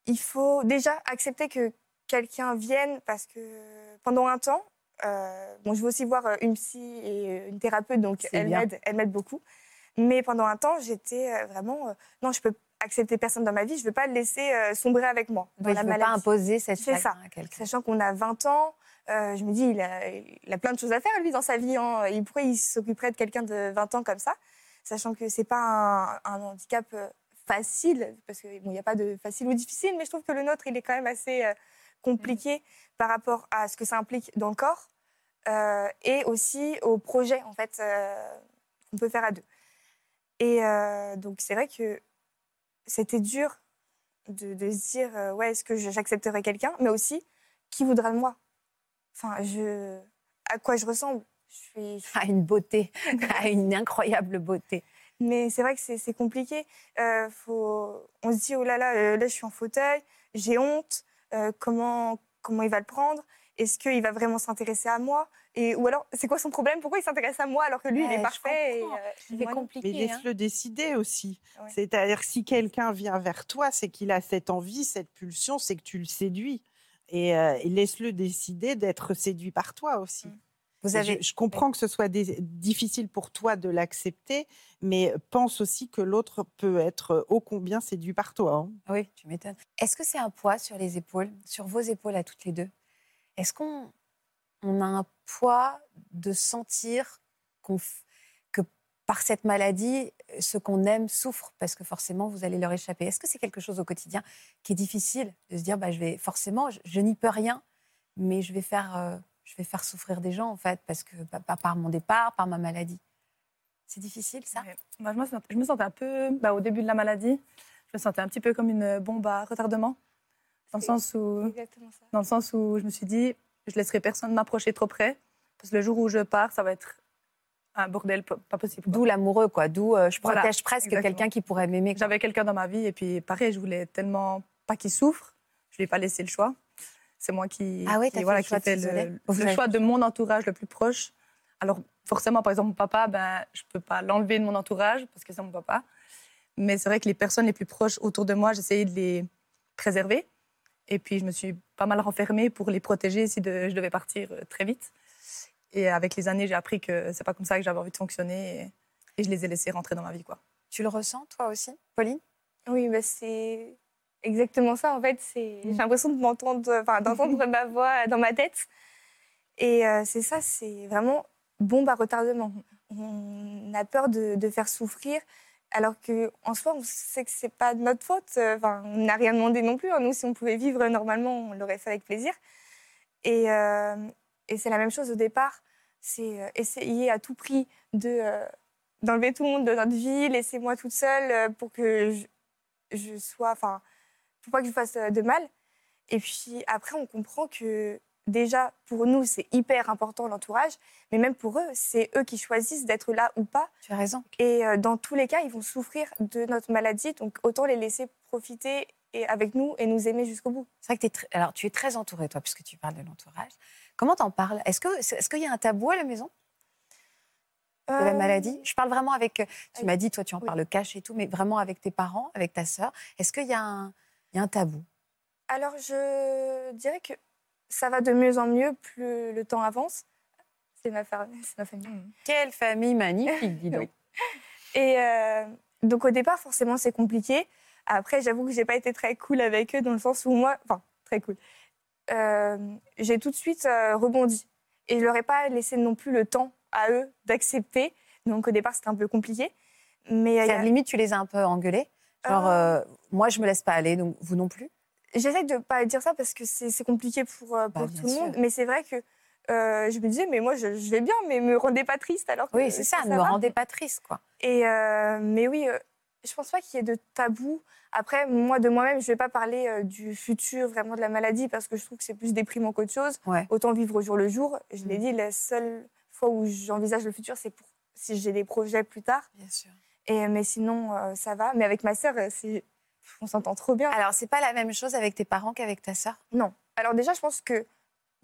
il faut déjà accepter que quelqu'un vienne parce que pendant un temps, euh, bon, je vais aussi voir euh, une psy et euh, une thérapeute, donc elle m'aide, elle m'aide beaucoup. Mais pendant un temps, j'étais euh, vraiment, euh, non, je peux accepter personne dans ma vie, je ne veux pas le laisser euh, sombrer avec moi dans Oui, la je ne veux pas imposer cette C'est ça. chagrin à quelqu'un. Sachant qu'on a 20 ans, euh, je me dis, il a, il a plein de choses à faire, lui, dans sa vie. Hein. Et pourquoi il s'occuperait de quelqu'un de 20 ans comme ça? Sachant que c'est pas un, un handicap euh, facile, parce qu'il bon, n'y a pas de facile ou difficile, mais je trouve que le nôtre, il est quand même assez euh, compliqué par rapport à ce que ça implique dans le corps. euh, et aussi aux projets en fait euh, qu'on peut faire à deux. Et euh, donc c'est vrai que c'était dur de, de se dire ouais est-ce que j'accepterai quelqu'un, mais aussi qui voudra de moi? Enfin je à quoi je ressemble? Je suis, À une beauté, à une incroyable beauté. Mais c'est vrai que c'est compliqué. Faut... On se dit, oh là là, là je suis en fauteuil, j'ai honte, euh, comment, comment il va le prendre Est-ce qu'il va vraiment s'intéresser à moi et, Ou alors, c'est quoi son problème? Pourquoi il s'intéresse à moi alors que lui, il est parfait euh, C'est non. compliqué. Mais hein. laisse-le décider aussi. Ouais. C'est-à-dire si quelqu'un vient vers toi, c'est qu'il a cette envie, cette pulsion, c'est que tu le séduis. Et, euh, et laisse-le décider d'être séduit par toi aussi. Mm. Vous Et avez, Je, je comprends que ce soit difficile pour toi de l'accepter, mais pense aussi que l'autre peut être ô combien séduit par toi. hein. Oui, tu m'étonnes. Est-ce que c'est un poids sur les épaules, sur vos épaules à toutes les deux? Est-ce qu'on on a un poids de sentir qu'on f- que par cette maladie, ce qu'on aime souffre parce que forcément vous allez leur échapper? Est-ce que c'est quelque chose au quotidien qui est difficile de se dire bah, je vais forcément, je, je n'y peux rien, mais je vais faire, euh, je vais faire souffrir des gens en fait parce que bah, bah, par mon départ, par ma maladie. C'est difficile ça? Ouais. Moi, je, me sentais, je me sentais un peu, bah, au début de la maladie, je me sentais un petit peu comme une bombe à retardement. Dans le, sens où, ça. dans le sens où je me suis dit, je laisserai personne m'approcher trop près, parce que le jour où je pars, ça va être un bordel pas possible. D'où l'amoureux quoi, d'où euh, je Voilà, protège presque quelqu'un qui pourrait m'aimer. J'avais quelqu'un dans ma vie, et puis pareil, je voulais tellement pas qu'il souffre, je lui ai pas laissé le choix. C'est moi qui, Ah ouais, qui, t'as fait voilà, le qui choix de fait le, choix fait de mon entourage le plus proche. Alors forcément, par exemple, mon papa, ben, je peux pas l'enlever de mon entourage parce que c'est mon papa. Mais c'est vrai que les personnes les plus proches autour de moi, j'essayais de les préserver. Et puis je me suis pas mal renfermée pour les protéger si de- je devais partir euh, très vite. Et avec les années, j'ai appris que c'est pas comme ça que j'avais envie de fonctionner. Et, et je les ai laissés rentrer dans ma vie, quoi. Tu le ressens toi aussi, Pauline? Oui, bah, c'est exactement ça. En fait, c'est j'ai l'impression de m'entendre, enfin, d'entendre ma voix dans ma tête. Et euh, c'est ça, c'est vraiment bombe à retardement. On a peur de, de faire souffrir, alors que en soi, on sait que c'est pas de notre faute. Enfin, on n'a rien demandé non plus. hein. Nous, si on pouvait vivre normalement, on l'aurait fait avec plaisir. Et, euh, et c'est la même chose au départ. C'est euh, essayer à tout prix de euh, d'enlever tout le monde de notre vie, laisser-moi toute seule pour que je, je sois, enfin, pour pas que je fasse euh, de mal. Et puis après, on comprend que déjà, pour nous, c'est hyper important l'entourage, mais même pour eux, c'est eux qui choisissent d'être là ou pas. Tu as raison. Et euh, dans tous les cas, ils vont souffrir de notre maladie, donc autant les laisser profiter et avec nous et nous aimer jusqu'au bout. C'est vrai que très- alors tu es très entourée toi puisque tu parles de l'entourage. Comment t'en parles? Est-ce que est-ce qu'il y a un tabou à la maison? De la Euh, maladie? Je parle vraiment avec. Tu m'as dit toi tu en oui. parles cash et tout, mais vraiment avec tes parents, avec ta sœur. Est-ce qu'il y a un il y a un tabou Alors, je dirais que ça va de mieux en mieux plus le temps avance. C'est ma, fa- c'est ma famille. Quelle famille magnifique, dis donc. Oui. Et euh, donc au départ, forcément, c'est compliqué. Après, j'avoue que j'ai pas été très cool avec eux dans le sens où moi, enfin très cool. Euh, j'ai tout de suite euh, rebondi et je leur ai pas laissé non plus le temps à eux d'accepter. Donc au départ, c'était un peu compliqué. Mais euh, il y C'est-à-dire, a- limite tu les as un peu engueulés? Genre Euh, euh, moi je me laisse pas aller, donc vous non plus. J'essaie de pas dire ça parce que c'est compliqué pour, euh, Bah, tout le sûr. monde. Mais c'est vrai que euh, je me disais, mais moi, je, je vais bien, mais me rendez pas triste alors que Oui, c'est ça, ne me va. rendez pas triste quoi. Et mais oui, je pense pas qu'il y ait de tabou. Après, moi, de moi-même, je vais pas parler du futur vraiment de la maladie parce que je trouve que c'est plus déprimant qu'autre chose. Ouais. Autant vivre au jour le jour. Je l'ai Mm. dit, la seule fois où j'envisage le futur, c'est pour si j'ai des projets plus tard. Bien sûr. Et, mais sinon, euh, ça va. Mais avec ma sœur, euh, on s'entend trop bien. Alors c'est pas la même chose avec tes parents qu'avec ta sœur? Non. Alors déjà, je pense que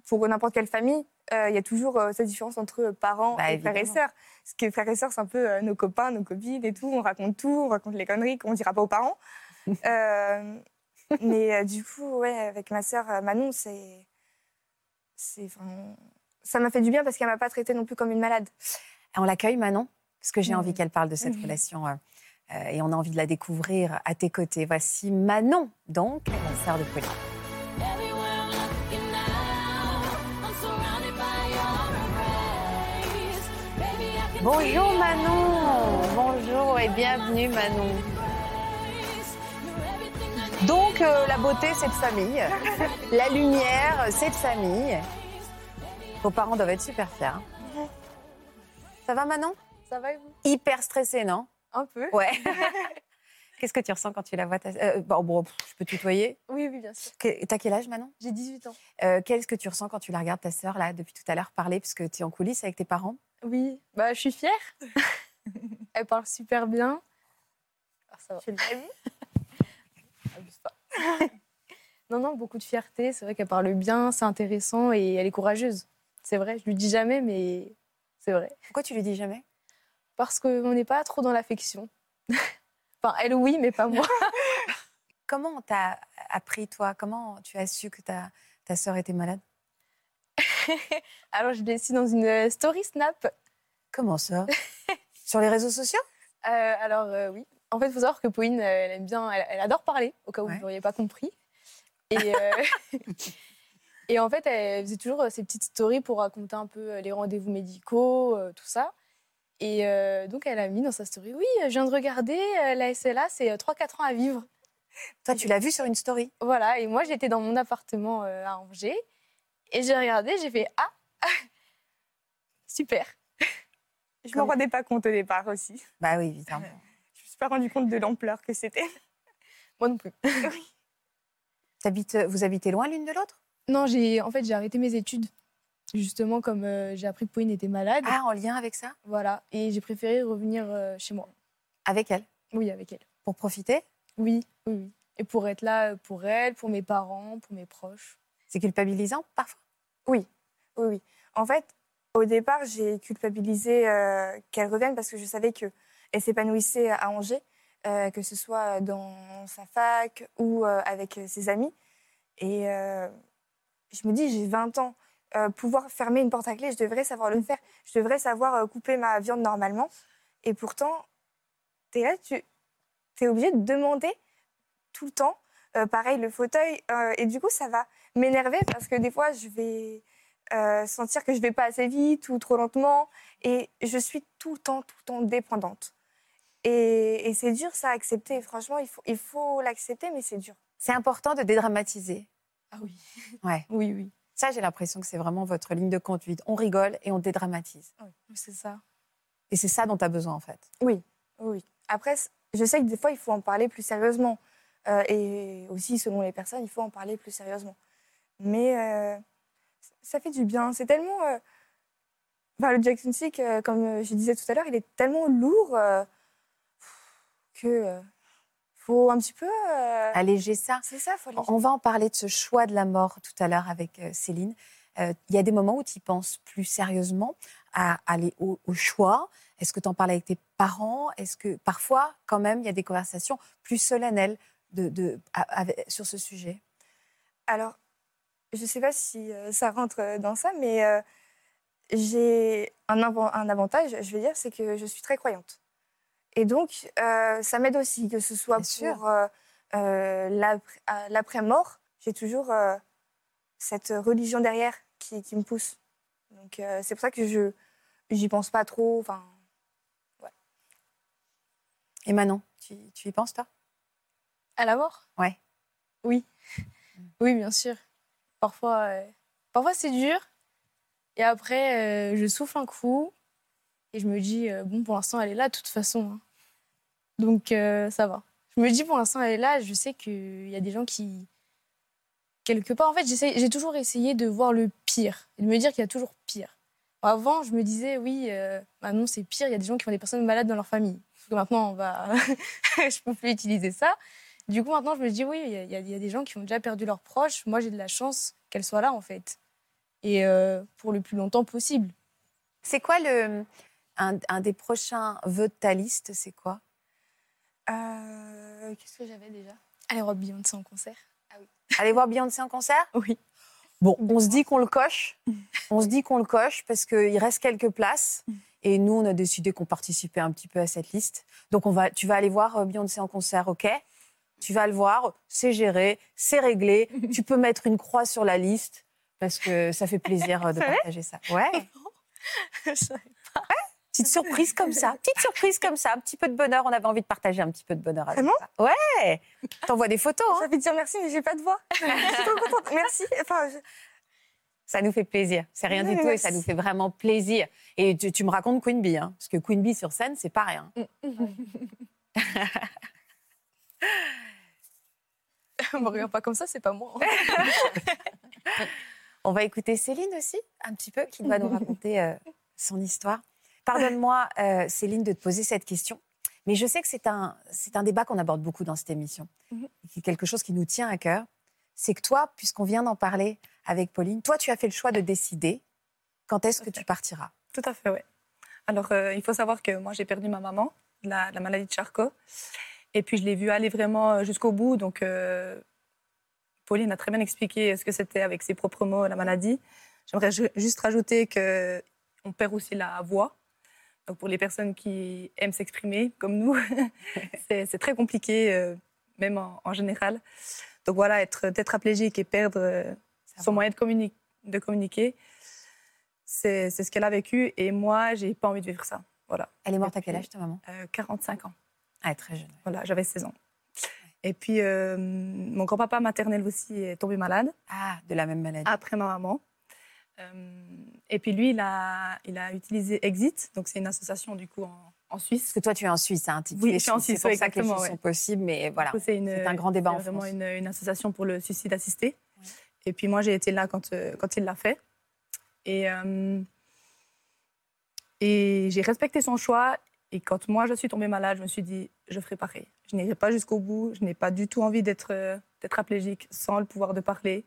pour n'importe quelle famille, euh, il y a toujours euh, cette différence entre parents Bah, et frères et sœurs. Parce que frères et sœurs, c'est un peu euh, nos copains, nos copines et tout. On raconte tout, on raconte les conneries qu'on ne dira pas aux parents. Mais du coup, ouais, avec ma sœur Manon, c'est... c'est enfin, ça m'a fait du bien parce qu'elle m'a pas traitée non plus comme une malade. On l'accueille Manon? Parce que j'ai envie qu'elle parle de cette relation euh, euh, et on a envie de la découvrir à tes côtés. Voici Manon, donc la sœur de Pauline. Bonjour Manon, bonjour et bienvenue Manon. Donc euh, la beauté c'est de famille, la lumière c'est de famille. Vos parents doivent être super fiers. hein. Ça va Manon? Ça va et vous? Hyper stressée, non? Un peu. Ouais. Qu'est-ce que tu ressens quand tu la vois ta... euh, bon, bon, pff, je peux tutoyer. Oui, oui, bien sûr. Que- T'as quel âge Manon? J'ai 18 ans. Euh, Qu'est-ce que tu ressens quand tu la regardes ta sœur là depuis tout à l'heure parler parce que tu es en coulisses avec tes parents? Oui, bah, je suis fière. Elle parle super bien. Ah, ça va. Abuse pas. non, non, beaucoup de fierté. C'est vrai qu'elle parle bien, c'est intéressant et elle est courageuse. C'est vrai, je lui dis jamais, mais c'est vrai. Pourquoi tu lui dis jamais? Parce qu'on n'est pas trop dans l'affection. enfin, elle, oui, mais pas moi. Comment on t'a appris toi? Comment tu as su que ta, ta sœur était malade? Alors, je l'ai su dans une euh, story Snap. Comment ça? Sur les réseaux sociaux? Euh, alors euh, oui. En fait, il faut savoir que Pauline, elle aime bien, elle, elle adore parler, au cas où Ouais. vous n'auriez pas compris. Et, euh, et en fait, elle faisait toujours ses petites stories pour raconter un peu les rendez-vous médicaux, tout ça. Et euh, donc, elle a mis dans sa story, oui, je viens de regarder, euh, la SLA, c'est euh, 3-4 ans à vivre. Toi, tu l'as vu sur une story Voilà, et moi, j'étais dans mon appartement euh, à Angers, et j'ai regardé, j'ai fait, ah, super. Je me rendais pas compte au départ aussi. Bah oui, évidemment. Je me suis pas rendu compte de l'ampleur que c'était. Moi non plus. T'habites- vous habitez loin l'une de l'autre? Non, j'ai, en fait, j'ai arrêté mes études. Justement, comme euh, j'ai appris que Pauline était malade. Ah, en lien avec ça? Voilà, et j'ai préféré revenir euh, chez moi. Avec elle? Oui, avec elle. Pour profiter? Oui, oui, oui. Et pour être là euh, pour elle, pour mes parents, pour mes proches. C'est culpabilisant parfois? Oui, oui, oui. En fait, au départ, j'ai culpabilisé euh, qu'elle revienne parce que je savais qu'elle s'épanouissait à Angers, euh, que ce soit dans sa fac ou euh, avec ses amis. Et je me dis, j'ai 20 ans, euh, pouvoir fermer une porte à clé, je devrais savoir le faire. Je devrais savoir euh, couper ma viande normalement. Et pourtant, tu es là, tu es obligé de demander tout le temps. Euh, pareil, le fauteuil. euh, et du coup, ça va m'énerver parce que des fois, je vais euh, sentir que je vais pas assez vite ou trop lentement. Et je suis tout le temps, tout le temps dépendante. Et, et c'est dur, ça, à accepter. Franchement, il faut il faut l'accepter, mais c'est dur. C'est important de dédramatiser. Ah oui. Ouais. Oui, oui. Ça, j'ai l'impression que c'est vraiment votre ligne de conduite. On rigole et on dédramatise. C'est ça. Et c'est ça dont tu as besoin, en fait. Oui, oui. Après, je sais que des fois, il faut en parler plus sérieusement. Euh, et aussi, selon les personnes, il faut en parler plus sérieusement. Mais euh, ça fait du bien. C'est tellement. euh, enfin, le Jackson Sick, euh, comme je disais tout à l'heure, il est tellement lourd que. Faut un petit peu. euh, Alléger ça. C'est ça, faut. On va en parler de ce choix de la mort tout à l'heure avec euh, Céline. Euh, Il y a des moments où tu penses plus sérieusement à aller au, au choix. Est-ce que tu en parles avec tes parents? Est-ce que parfois, quand même, il y a des conversations plus solennelles de, de- à- sur ce sujet? Alors, je ne sais pas si ça rentre dans ça, mais euh, j'ai un, un avantage, je vais dire, c'est que je suis très croyante. Et donc, euh, ça m'aide aussi, que ce soit Bien pour euh, euh, l'après-mort. J'ai toujours euh, cette religion derrière qui, qui me pousse. Donc, euh, c'est pour ça que je j'y pense pas trop. Enfin, Et Manon, tu, tu y penses, toi? À la mort? Ouais. Oui. Oui, bien sûr. Parfois, euh, parfois c'est dur. Et après, euh, je souffle un coup. Et je me dis, euh, bon, pour l'instant, elle est là, de toute façon. hein. Donc, euh, ça va. Je me dis, pour l'instant, elle est là. Je sais qu'il y a des gens qui. Quelque part, en fait, j'ai toujours essayé de voir le pire. Et de me dire qu'il y a toujours pire. Avant, je me disais, oui, euh, bah non, c'est pire. Il y a des gens qui ont des personnes malades dans leur famille. Parce que maintenant, on va. je peux plus utiliser ça. Du coup, maintenant, je me dis, oui, il y, y y a des gens qui ont déjà perdu leurs proches. Moi, j'ai de la chance qu'elle soit là, en fait. Et pour le plus longtemps possible. C'est quoi le, un, un des prochains vœux de ta liste C'est quoi? Euh, qu'est-ce que j'avais déjà? Aller voir Beyoncé en concert. Aller voir Beyoncé en concert? Oui. Bon, on se dit qu'on le coche. On se dit qu'on le coche parce qu'il reste quelques places. Et nous, on a décidé qu'on participait un petit peu à cette liste. Donc, on va, tu vas aller voir euh, Beyoncé en concert, OK? Tu vas le voir, c'est géré, c'est réglé. tu peux mettre une croix sur la liste parce que ça fait plaisir euh, de partager ça. Ouais. Petite surprise comme ça, petite surprise comme ça, un petit peu de bonheur. On avait envie de partager un petit peu de bonheur avec Vraiment ça. Ouais. T'envoies des photos. hein J'ai envie de dire merci, mais j'ai pas de voix. je suis trop contente. Merci. Enfin, je- Ça nous fait plaisir. C'est rien du tout et ça nous fait vraiment plaisir. Et tu, tu me racontes Queen Bee, hein, parce que Queen Bee sur scène, c'est pas rien. me regarde pas comme ça, c'est pas moi. On va écouter Céline aussi, un petit peu, qui va nous raconter euh, son histoire. Pardonne-moi, euh, Céline, de te poser cette question, mais je sais que c'est un, c'est un débat qu'on aborde beaucoup dans cette émission, et est quelque chose qui nous tient à cœur. C'est que toi, puisqu'on vient d'en parler avec Pauline, toi, tu as fait le choix de décider quand est-ce que tu partiras. Tout à fait, oui. Alors, euh, il faut savoir que moi, j'ai perdu ma maman, la, la maladie de Charcot. Et puis, je l'ai vue aller vraiment euh, jusqu'au bout. Donc, euh, Pauline a très bien expliqué ce que c'était avec ses propres mots, la maladie. J'aimerais ju- juste rajouter qu'on perd aussi la voix. Donc, pour les personnes qui aiment s'exprimer, comme nous, c'est très compliqué, euh, même en, en général. Donc, voilà, être tétraplégique et perdre euh, son moyen de, communi- de communiquer, c'est ce qu'elle a vécu. Et moi, j'ai pas envie de vivre ça. Voilà. Elle est morte à quel âge, ta maman? Euh, 45 ans. Ah, très jeune. Voilà, j'avais 16 ans. Et puis, euh, mon grand-papa maternel aussi est tombé malade Ah, de la même maladie. après ma maman. Euh, et puis, lui, il a, il a utilisé Exit. Donc, c'est une association, du coup, en, en Suisse. Parce que toi, tu es en Suisse, hein, tu- Oui, je suis en suisse, C'est pour ça que les exactement, choses ouais. sont possibles, mais voilà. C'est C'est un grand débat c'est en vraiment France. Une, une association pour le suicide assisté. Ouais. Et puis, moi, j'ai été là quand, euh, quand il l'a fait. Et, euh, et j'ai respecté son choix. Et quand moi, je suis tombée malade, je me suis dit, je ferai pareil. Je n'irai pas jusqu'au bout. Je n'ai pas du tout envie d'être euh, tétraplégique sans le pouvoir de parler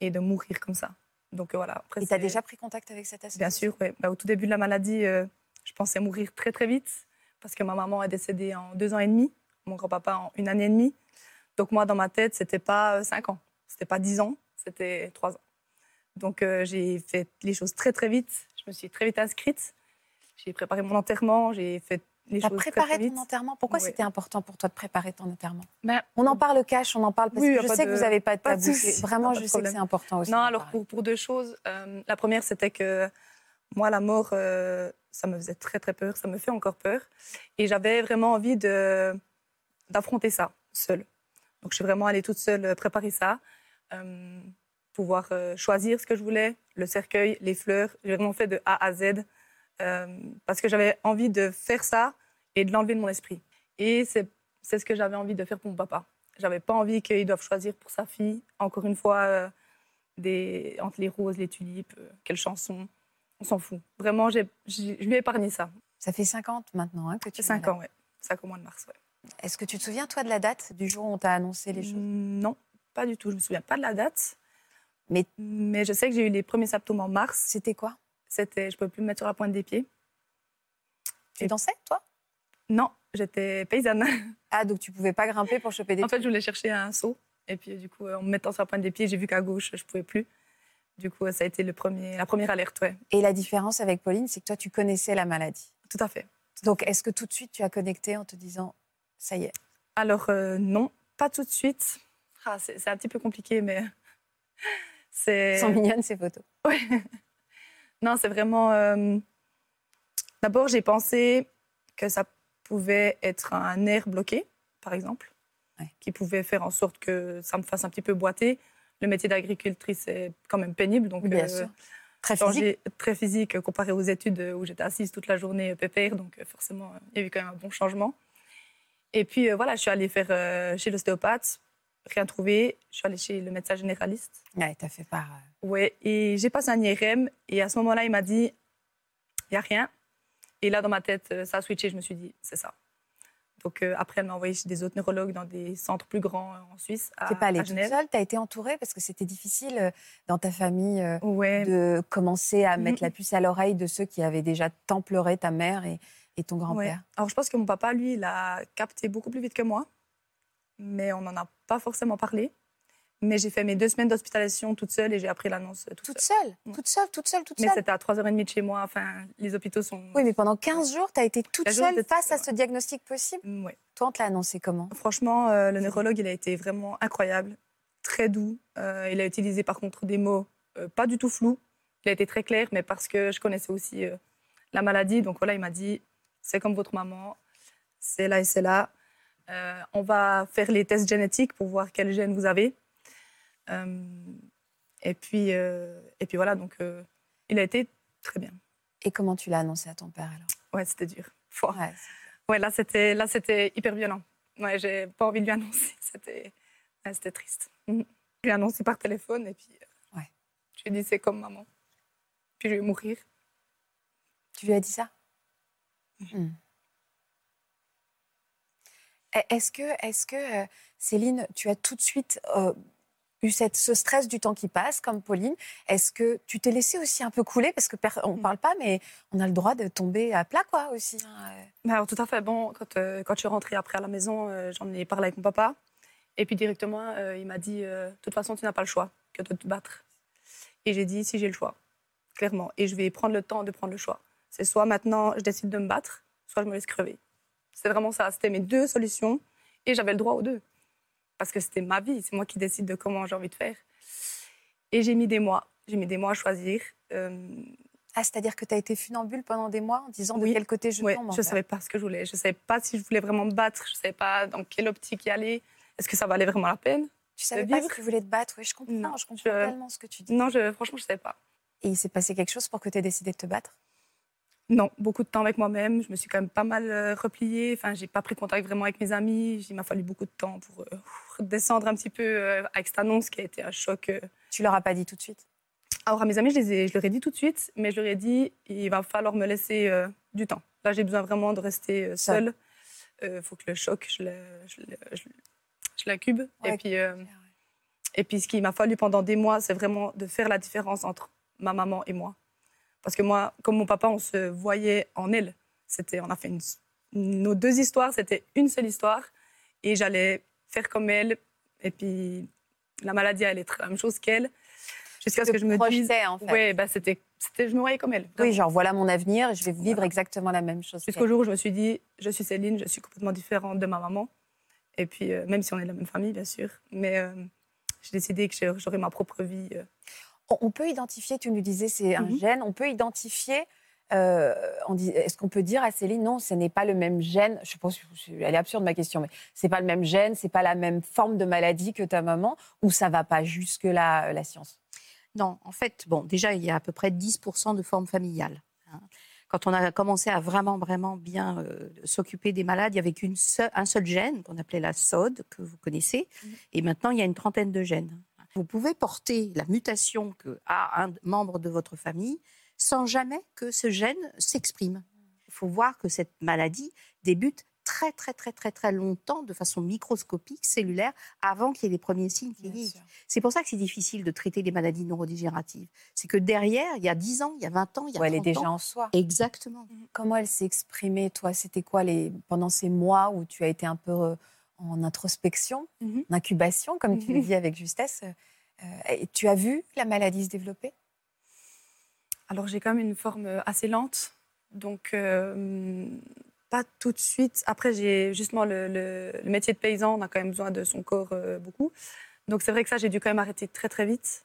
et de mourir comme ça. Donc voilà. Après, Et tu as déjà pris contact avec cette association Bien sûr, ouais. Bah, au tout début de la maladie, euh, je pensais mourir très très vite parce que ma maman est décédée en deux ans et demi, mon grand-papa en une année et demie. Donc moi, dans ma tête, c'était pas euh, cinq ans, c'était pas dix ans, c'était trois ans. Donc euh, j'ai fait les choses très très vite. Je me suis très vite inscrite. J'ai préparé mon enterrement, j'ai fait Tu as préparé ton enterrement? Pourquoi Ouais. c'était important pour toi de préparer ton enterrement? Ben, On en parle cash, on en parle parce Oui, que je sais de- que vous n'avez pas de tabou. Vraiment, je sais que c'est important aussi. Non, alors pour, pour deux choses. Euh, la première, c'était que moi, la mort, euh, ça me faisait très, très peur. Ça me fait encore peur. Et j'avais vraiment envie de, d'affronter ça seule. Donc, je suis vraiment allée toute seule euh, préparer ça. Euh, pouvoir euh, choisir ce que je voulais, le cercueil, les fleurs. J'ai vraiment fait de A à Z. euh, parce que j'avais envie de faire ça et de l'enlever de mon esprit. Et c'est, ce que j'avais envie de faire pour mon papa. J'avais pas envie qu'il doive choisir pour sa fille, encore une fois, euh, des, entre les roses, les tulipes, euh, quelle chanson. On s'en fout. Vraiment, je lui ai épargné ça. Ça fait 50 maintenant hein, que tu C'est es 5 malade. ans, ouais. 5 au mois de mars, ouais. Est-ce que tu te souviens, toi, de la date du jour où on t'a annoncé les choses? Mm, Non, pas du tout. Je me souviens pas de la date. Mais- mais je sais que j'ai eu les premiers symptômes en mars. C'était quoi? C'était, je pouvais plus me mettre sur la pointe des pieds. Tu Et- dansais, toi? Non, j'étais paysanne. Ah, donc tu pouvais pas grimper pour choper des En fait, je voulais chercher un seau. Et puis, du coup, en me mettant sur la pointe des pieds, j'ai vu qu'à gauche, je pouvais plus. Du coup, ça a été le premier, la première alerte, ouais. Et la différence avec Pauline, c'est que toi, tu connaissais la maladie. Tout à fait. Donc, est-ce que tout de suite, tu as connecté en te disant, ça y est? Alors, euh, non, pas tout de suite. Ah, c'est un petit peu compliqué, mais c'est. Sont mignonnes, ces photos. Ouais. Non, c'est vraiment. euh, D'abord, j'ai pensé que ça pouvait être un nerf bloqué, par exemple, Ouais. qui pouvait faire en sorte que ça me fasse un petit peu boiter. Le métier d'agricultrice est quand même pénible, donc Bien euh, sûr. Très physique. très physique comparé aux études où j'étais assise toute la journée euh, pépère, donc forcément, il y a eu quand même un bon changement. Et puis euh, voilà, je suis allée faire euh, chez l'ostéopathe, rien trouvé. Je suis allée chez le médecin généraliste. Ouais, t'as fait part. Ouais, et j'ai passé un IRM, et à ce moment-là, il m'a dit, il n'y a rien. Et là, dans ma tête, euh, ça a switché, je me suis dit, c'est ça. Donc euh, après, elle m'a envoyé chez des autres neurologues dans des centres plus grands euh, en Suisse, à, T'es pas allée toute seule, t'as été entourée parce que c'était difficile euh, dans ta famille Ouais, de commencer à mettre la puce à l'oreille de ceux qui avaient déjà tant pleuré, ta mère et, et ton ouais. grand-père. Alors je pense que mon papa, lui, il a capté beaucoup plus vite que moi, mais on n'en a pas forcément parlé. Mais j'ai fait mes deux semaines d'hospitalisation toute seule et j'ai appris l'annonce euh, toute, Toute seule. seule, Ouais. toute seule, toute seule, toute Mais seule? c'était à 3h30 de chez moi. Enfin, les hôpitaux sont. Oui, mais pendant 15 jours, tu as été toute seule face à ce diagnostic possible? Mm, ouais. Toi, on te l'a annoncé comment? Franchement, euh, le neurologue, il a été vraiment incroyable, très doux. Euh, il a utilisé par contre des mots euh, pas du tout flous. Il a été très clair, mais parce que je connaissais aussi la maladie. Donc voilà, il m'a dit, c'est comme votre maman, c'est là et c'est là. On va faire les tests génétiques pour voir quel gène vous avez. Euh, et puis, euh, Et puis voilà, donc euh, il a été très bien. Et comment tu l'as annoncé à ton père alors? Ouais, c'était dur. Ouais, Ouais, là, c'était, là, c'était hyper violent. Ouais, j'ai pas envie de lui annoncer. C'était, ouais, c'était triste. Mhm. Je lui ai annoncé par téléphone et puis euh, Ouais. je lui ai dit c'est comme maman. Puis je vais mourir. Tu lui as dit ça? Hmm. E- Est-ce que, est que Céline, tu as tout de suite euh, eu cette, ce stress du temps qui passe, comme Pauline Est-ce que tu t'es laissé aussi un peu couler? Parce que per- on ne parle pas, mais on a le droit de tomber à plat, quoi, aussi. hein, euh. Mais alors, tout à fait. Bon, quand, euh, quand je suis rentrée après à la maison, euh, j'en ai parlé avec mon papa. Et puis directement, euh, il m'a dit De toute façon, tu n'as pas le choix que de te battre. Et j'ai dit Si, j'ai le choix, clairement. Et je vais prendre le temps de prendre le choix. C'est soit maintenant, je décide de me battre, soit je me laisse crever. C'est vraiment ça. C'était mes deux solutions. Et j'avais le droit aux deux. Parce que c'était ma vie. C'est moi qui décide de comment j'ai envie de faire. Et j'ai mis des mois. J'ai mis des mois à choisir. Euh, Ah, c'est-à-dire que tu as été funambule pendant des mois en disant Oui. de quel côté je Ouais, tombe je fait. savais pas ce que je voulais. Je savais pas si je voulais vraiment me battre. Je savais pas dans quelle optique y aller. Est-ce que ça valait vraiment la peine Tu savais pas si tu voulais te battre? Oui, je comprends. Non, je comprends je- tellement ce que tu dis. Non, je, franchement, je savais pas. Et il s'est passé quelque chose pour que tu aies décidé de te battre? Non, beaucoup de temps avec moi-même. Je me suis quand même pas mal euh, repliée. Enfin, j'ai pas pris contact vraiment avec mes amis. Il m'a fallu beaucoup de temps pour euh, redescendre un petit peu euh, avec cette annonce qui a été un choc. euh. Tu leur as pas dit tout de suite? Alors à mes amis, je, les ai- je leur ai dit tout de suite, mais je leur ai dit il va falloir me laisser euh, du temps. Là, j'ai besoin vraiment de rester seule. Il faut que le choc, je l'incube. Ouais, Et puis. Et puis, ce qu'il m'a fallu pendant des mois, c'est vraiment de faire la différence entre ma maman et moi. Parce que moi, comme mon papa, on se voyait en elle. C'était, on a fait une, nos deux histoires, c'était une seule histoire. Et j'allais faire comme elle. Et puis, la maladie allait être la même chose qu'elle. Jusqu'à ce que je me dise. en fait. Ouais, bah, c'était, c'était, je me voyais comme elle. Oui, genre voilà mon avenir, je vais vivre Voilà. exactement la même chose. Jusqu'au jour où je me suis dit, je suis Céline, je suis complètement différente de ma maman. Et puis, euh, même si on est de la même famille, bien sûr. Mais euh, j'ai décidé que j'aurais ma propre vie. euh, On- peut identifier, tu nous disais, c'est un Mhm. gène, on peut identifier. euh, on dit- Est-ce qu'on peut dire à Céline, non, ce n'est pas le même gène? Je pense, elle est absurde ma question, mais c'est pas le même gène, c'est pas la même forme de maladie que ta maman, ou ça va pas jusque là la science? Non, en fait, bon, déjà, il y a à peu près 10% de formes familiales. hein. Quand on a commencé à vraiment, vraiment bien euh, s'occuper des malades, il y avait qu'un seul, un seul gène qu'on appelait la SOD, que vous connaissez, et maintenant, il y a une trentaine de gènes. Vous pouvez porter la mutation que a un membre de votre famille sans jamais que ce gène s'exprime. Il faut voir que cette maladie débute très, très, très, très, très longtemps, de façon microscopique, cellulaire, avant qu'il y ait les premiers signes cliniques. C'est pour ça que c'est difficile de traiter les maladies neurodégénératives. C'est que derrière, il y a 10 ans, il y a 20 ans, il y a Ou elle est 30 déjà ans. en soi. Exactement. Comment elle s'est exprimée, toi? C'était quoi les... pendant ces mois où tu as été un peu euh, en introspection, Mhm. en incubation, comme tu le dis avec justesse euh, et Tu as vu la maladie se développer? Alors j'ai quand même une forme assez lente, donc euh, pas tout de suite. Après j'ai justement le, le- le métier de paysan, on a quand même besoin de son corps euh, beaucoup. Donc c'est vrai que ça j'ai dû quand même arrêter très très vite.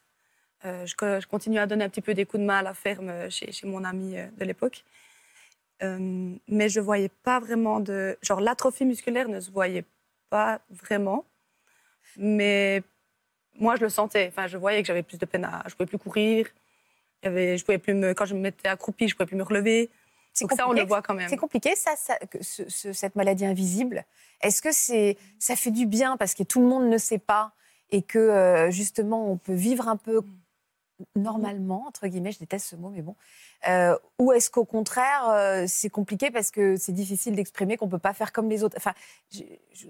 Euh, je, co- je continue à donner un petit peu des coups de main à la ferme chez, chez mon ami de l'époque. Mais je voyais pas vraiment de... Genre l'atrophie musculaire ne se voyait pas vraiment. Mais moi je le sentais. Enfin je voyais que j'avais plus de peine à... Je pouvais plus courir. Il y avait, je pouvais plus me, quand je me mettais accroupie, je pouvais plus me relever. C'est Donc ça, on compliqué. le voit quand même. C'est compliqué, ça, ça- que ce- ce- cette maladie invisible. Est-ce que c'est, ça fait du bien parce que tout le monde ne sait pas et que euh, justement on peut vivre un peu normalement entre guillemets, je déteste ce mot, mais bon. Euh, ou est-ce qu'au contraire euh, c'est compliqué parce que c'est difficile d'exprimer qu'on peut pas faire comme les autres? Enfin, je- je-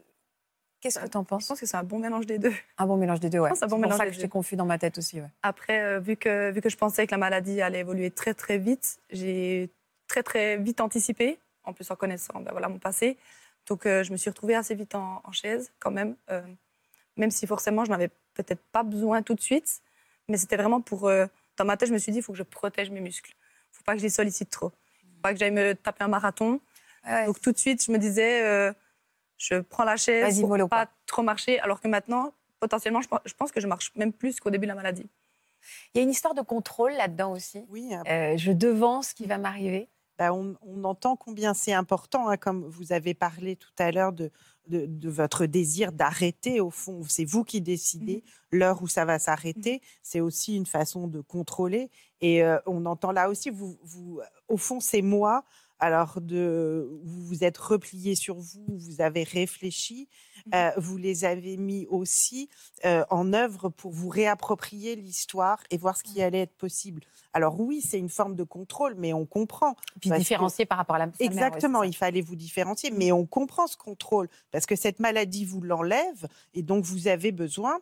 qu'est-ce que tu en Je penses pense que c'est un bon mélange des deux. Un bon mélange des deux, ouais. c'est bon pour mélange ça que j'étais confus dans ma tête aussi, ouais. Après, euh, vu, que, vu que je pensais que la maladie allait évoluer très très vite, j'ai très très vite anticipé, en plus en connaissant ben, voilà, mon passé. Donc euh, je me suis retrouvée assez vite en, en chaise quand même, euh, même si forcément je n'avais peut-être pas besoin tout de suite, mais c'était vraiment pour... euh, dans ma tête, je me suis dit, il faut que je protège mes muscles. Il ne faut pas que je les sollicite trop. Il ne faut pas que j'aille me taper un marathon. Ouais, Donc tout de suite, je me disais, euh, je prends la chaise Vas-y, pour mollo, pas quoi. trop marcher, alors que maintenant, potentiellement, je pense, que je marche même plus qu'au début de la maladie. Il y a une histoire de contrôle là-dedans aussi. Oui, euh, je devance ce qui va m'arriver. bah, on, on entend combien c'est important, hein, comme vous avez parlé tout à l'heure de de, de votre désir d'arrêter, au fond. C'est vous qui décidez l'heure où ça va s'arrêter. C'est aussi une façon de contrôler. Et euh, on entend là aussi, vous, vous, au fond, c'est moi. Alors, de, vous vous êtes replié sur vous, vous avez réfléchi, euh, vous les avez mis aussi euh, en œuvre pour vous réapproprier l'histoire et voir ce qui allait être possible. Alors oui, c'est une forme de contrôle, mais on comprend. Puis Parce que- différencier par rapport à la mère, c'est Exactement, il fallait vous différencier, mais on comprend ce contrôle parce que cette maladie vous l'enlève et donc vous avez besoin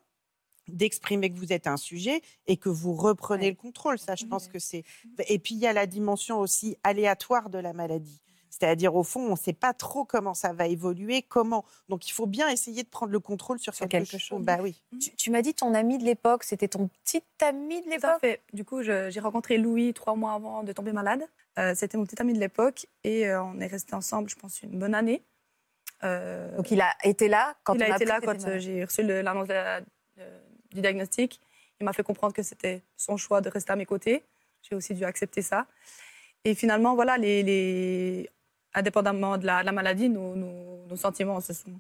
d'exprimer que vous êtes un sujet et que vous reprenez le contrôle. Ça, je pense que c'est. Et puis il y a la dimension aussi aléatoire de la maladie. C'est-à-dire, au fond, on ne sait pas trop comment ça va évoluer, comment. Donc, il faut bien essayer de prendre le contrôle sur, Sur quelque, quelque chose. chose. Bah oui. Tu, tu m'as dit ton ami de l'époque, c'était ton petit ami de l'époque? Du coup, j'ai rencontré Louis trois mois avant de tomber malade. Euh, C'était mon petit ami de l'époque et euh, on est restés ensemble, je pense, une bonne année. Euh, Donc il a été là quand il on a été là quand j'ai reçu l'annonce de la- euh, du diagnostic. Il m'a fait comprendre que c'était son choix de rester à mes côtés. J'ai aussi dû accepter ça. Et finalement, voilà, les, les- indépendamment de la, de la maladie, nos, nos- nos sentiments se sont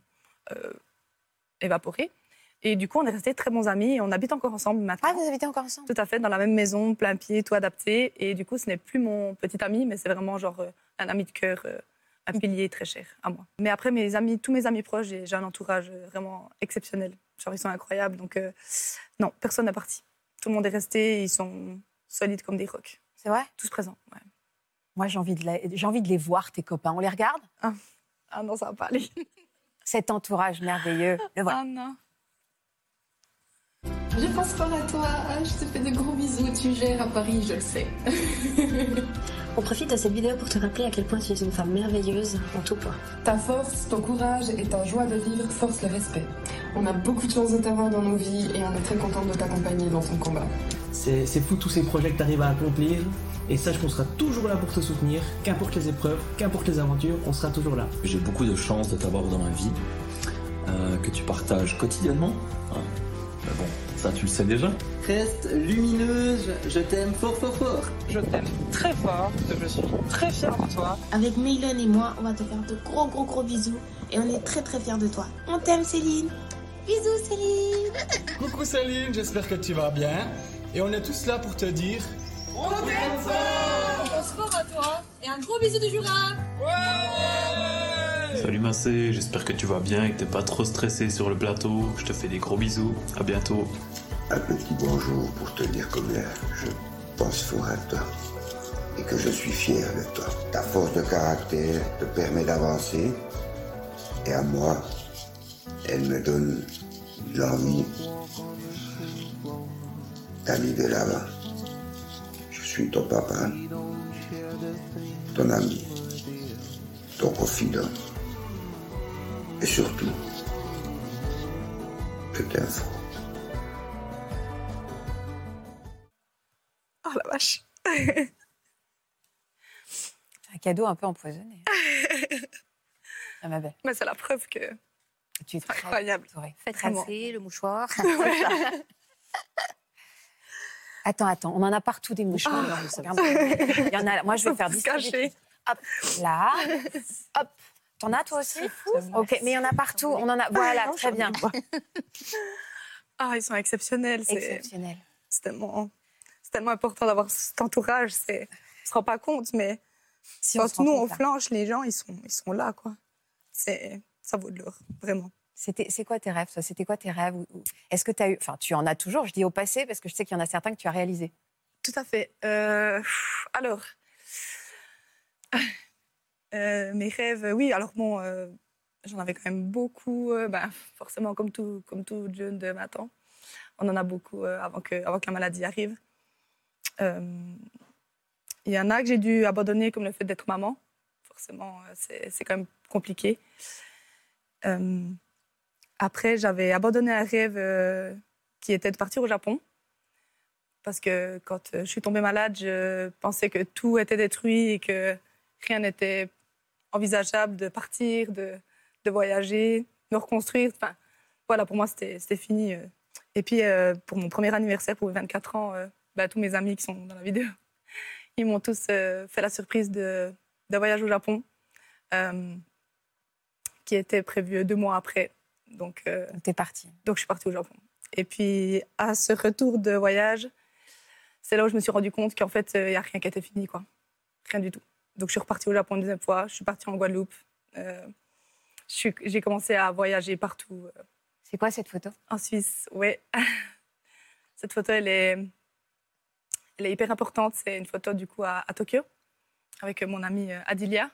euh, évaporés. Et du coup, on est restés très bons amis et on habite encore ensemble maintenant. Ah, vous habitez encore ensemble? Tout à fait, dans la même maison, plein pied, tout adapté. Et du coup, ce n'est plus mon petit ami, mais c'est vraiment genre euh, un ami de cœur, euh, un pilier très cher à moi. Mais après, mes amis, tous mes amis proches, j'ai un entourage vraiment exceptionnel. Genre, ils sont incroyables. Donc, euh, non, personne n'est parti. Tout le monde est resté. Ils sont solides comme des rocs. C'est vrai? Tous présents. ouais. Moi, j'ai envie, de la- j'ai envie de les voir, tes copains. On les regarde? Ah non, ça va pas aller. Cet entourage merveilleux. Le voilà. Ah non. Je pense pas à toi, je te fais de gros bisous, tu gères à Paris, je le sais. On profite de cette vidéo pour te rappeler à quel point tu es une femme merveilleuse en tout point. Ta force, ton courage et ta joie de vivre forcent le respect. On a beaucoup de chance de t'avoir dans nos vies et on est très contente de t'accompagner dans ton combat. C'est c'est fou tous ces projets que tu arrives à accomplir. Et sache qu'on sera toujours là pour te soutenir, qu'importe les épreuves, qu'importe les aventures, on sera toujours là. J'ai beaucoup de chance de t'avoir dans ma vie, euh, que tu partages quotidiennement. hein. Mais bon, ça tu le sais déjà. Reste lumineuse, je t'aime fort fort fort. Je t'aime très fort, je suis très fière de toi. Avec Meilon et moi, on va te faire de gros gros gros bisous et on est très très fiers de toi. On t'aime Céline Bisous Céline Coucou Céline, j'espère que tu vas bien. Et on est tous là pour te dire On t'aime fort On pense fort à toi et un gros bisou du Jura Salut Massé, j'espère que tu vas bien et que t'es pas trop stressé sur le plateau. Je te fais des gros bisous. À bientôt. Un petit bonjour pour te dire combien je pense fort à toi et que je suis fier de toi. Ta force de caractère te permet d'avancer et à moi, elle me donne l'envie d'aller de l'avant. Je suis ton papa, ton ami, ton confident et surtout, je t'aime Un cadeau un peu empoisonné. Ah, ma belle. Mais c'est la preuve que tu es incroyable. Faites rincer le mouchoir. Attends, attends, on en a partout des mouchoirs. Ah. Il y en a. Moi, je vais faire distribuer. cacher. Hop, là. Hop. T'en as toi aussi Ok, mais il y en a partout. On en a. Voilà, Non, très bien. Ah, ils sont exceptionnels. c'est- Exceptionnel. C'est tellement, c'est tellement important d'avoir cet entourage. C'est, on se rend pas compte, mais Si, quand nous on flanche, les gens ils sont, ils sont là quoi. C'est, ça vaut de l'or, vraiment. C'était, c'est quoi tes rêves toi? C'était quoi tes rêves? Est-ce que tu as eu, enfin, tu en as toujours. Je dis au passé parce que je sais qu'il y en a certains que tu as réalisés. Tout à fait. Euh, alors, euh, mes rêves, oui. Alors bon, euh, j'en avais quand même beaucoup. euh, ben, forcément, comme tout, comme tout jeune de 20 ans, on en a beaucoup avant que, avant que la maladie arrive. Euh, Il y en a que j'ai dû abandonner, comme le fait d'être maman. Forcément, euh, c'est quand même compliqué. Euh, après, j'avais abandonné un rêve qui était de partir au Japon. Parce que quand je suis tombée malade, je pensais que tout était détruit et que rien n'était envisageable de partir, de, voyager, de me reconstruire. Voilà, pour moi, c'était fini. Et puis, pour mon premier anniversaire, pour mes 24 ans, bah, tous mes amis qui sont dans la vidéo, ils m'ont tous euh, fait la surprise de, de voyage au Japon, euh, qui était prévu deux mois après. Donc, euh, t'es partie. Donc, je suis partie au Japon. Et puis, à ce retour de voyage, c'est là où je me suis rendu compte qu'en fait, il n'y a rien qui était fini, quoi. Rien du tout. Donc, je suis repartie au Japon une deuxième fois. Je suis partie en Guadeloupe. J'ai commencé à voyager partout. C'est quoi cette photo? En Suisse, oui. cette photo, elle est, elle est hyper importante. C'est une photo, du coup, à, Tokyo, avec mon amie euh, Adilia,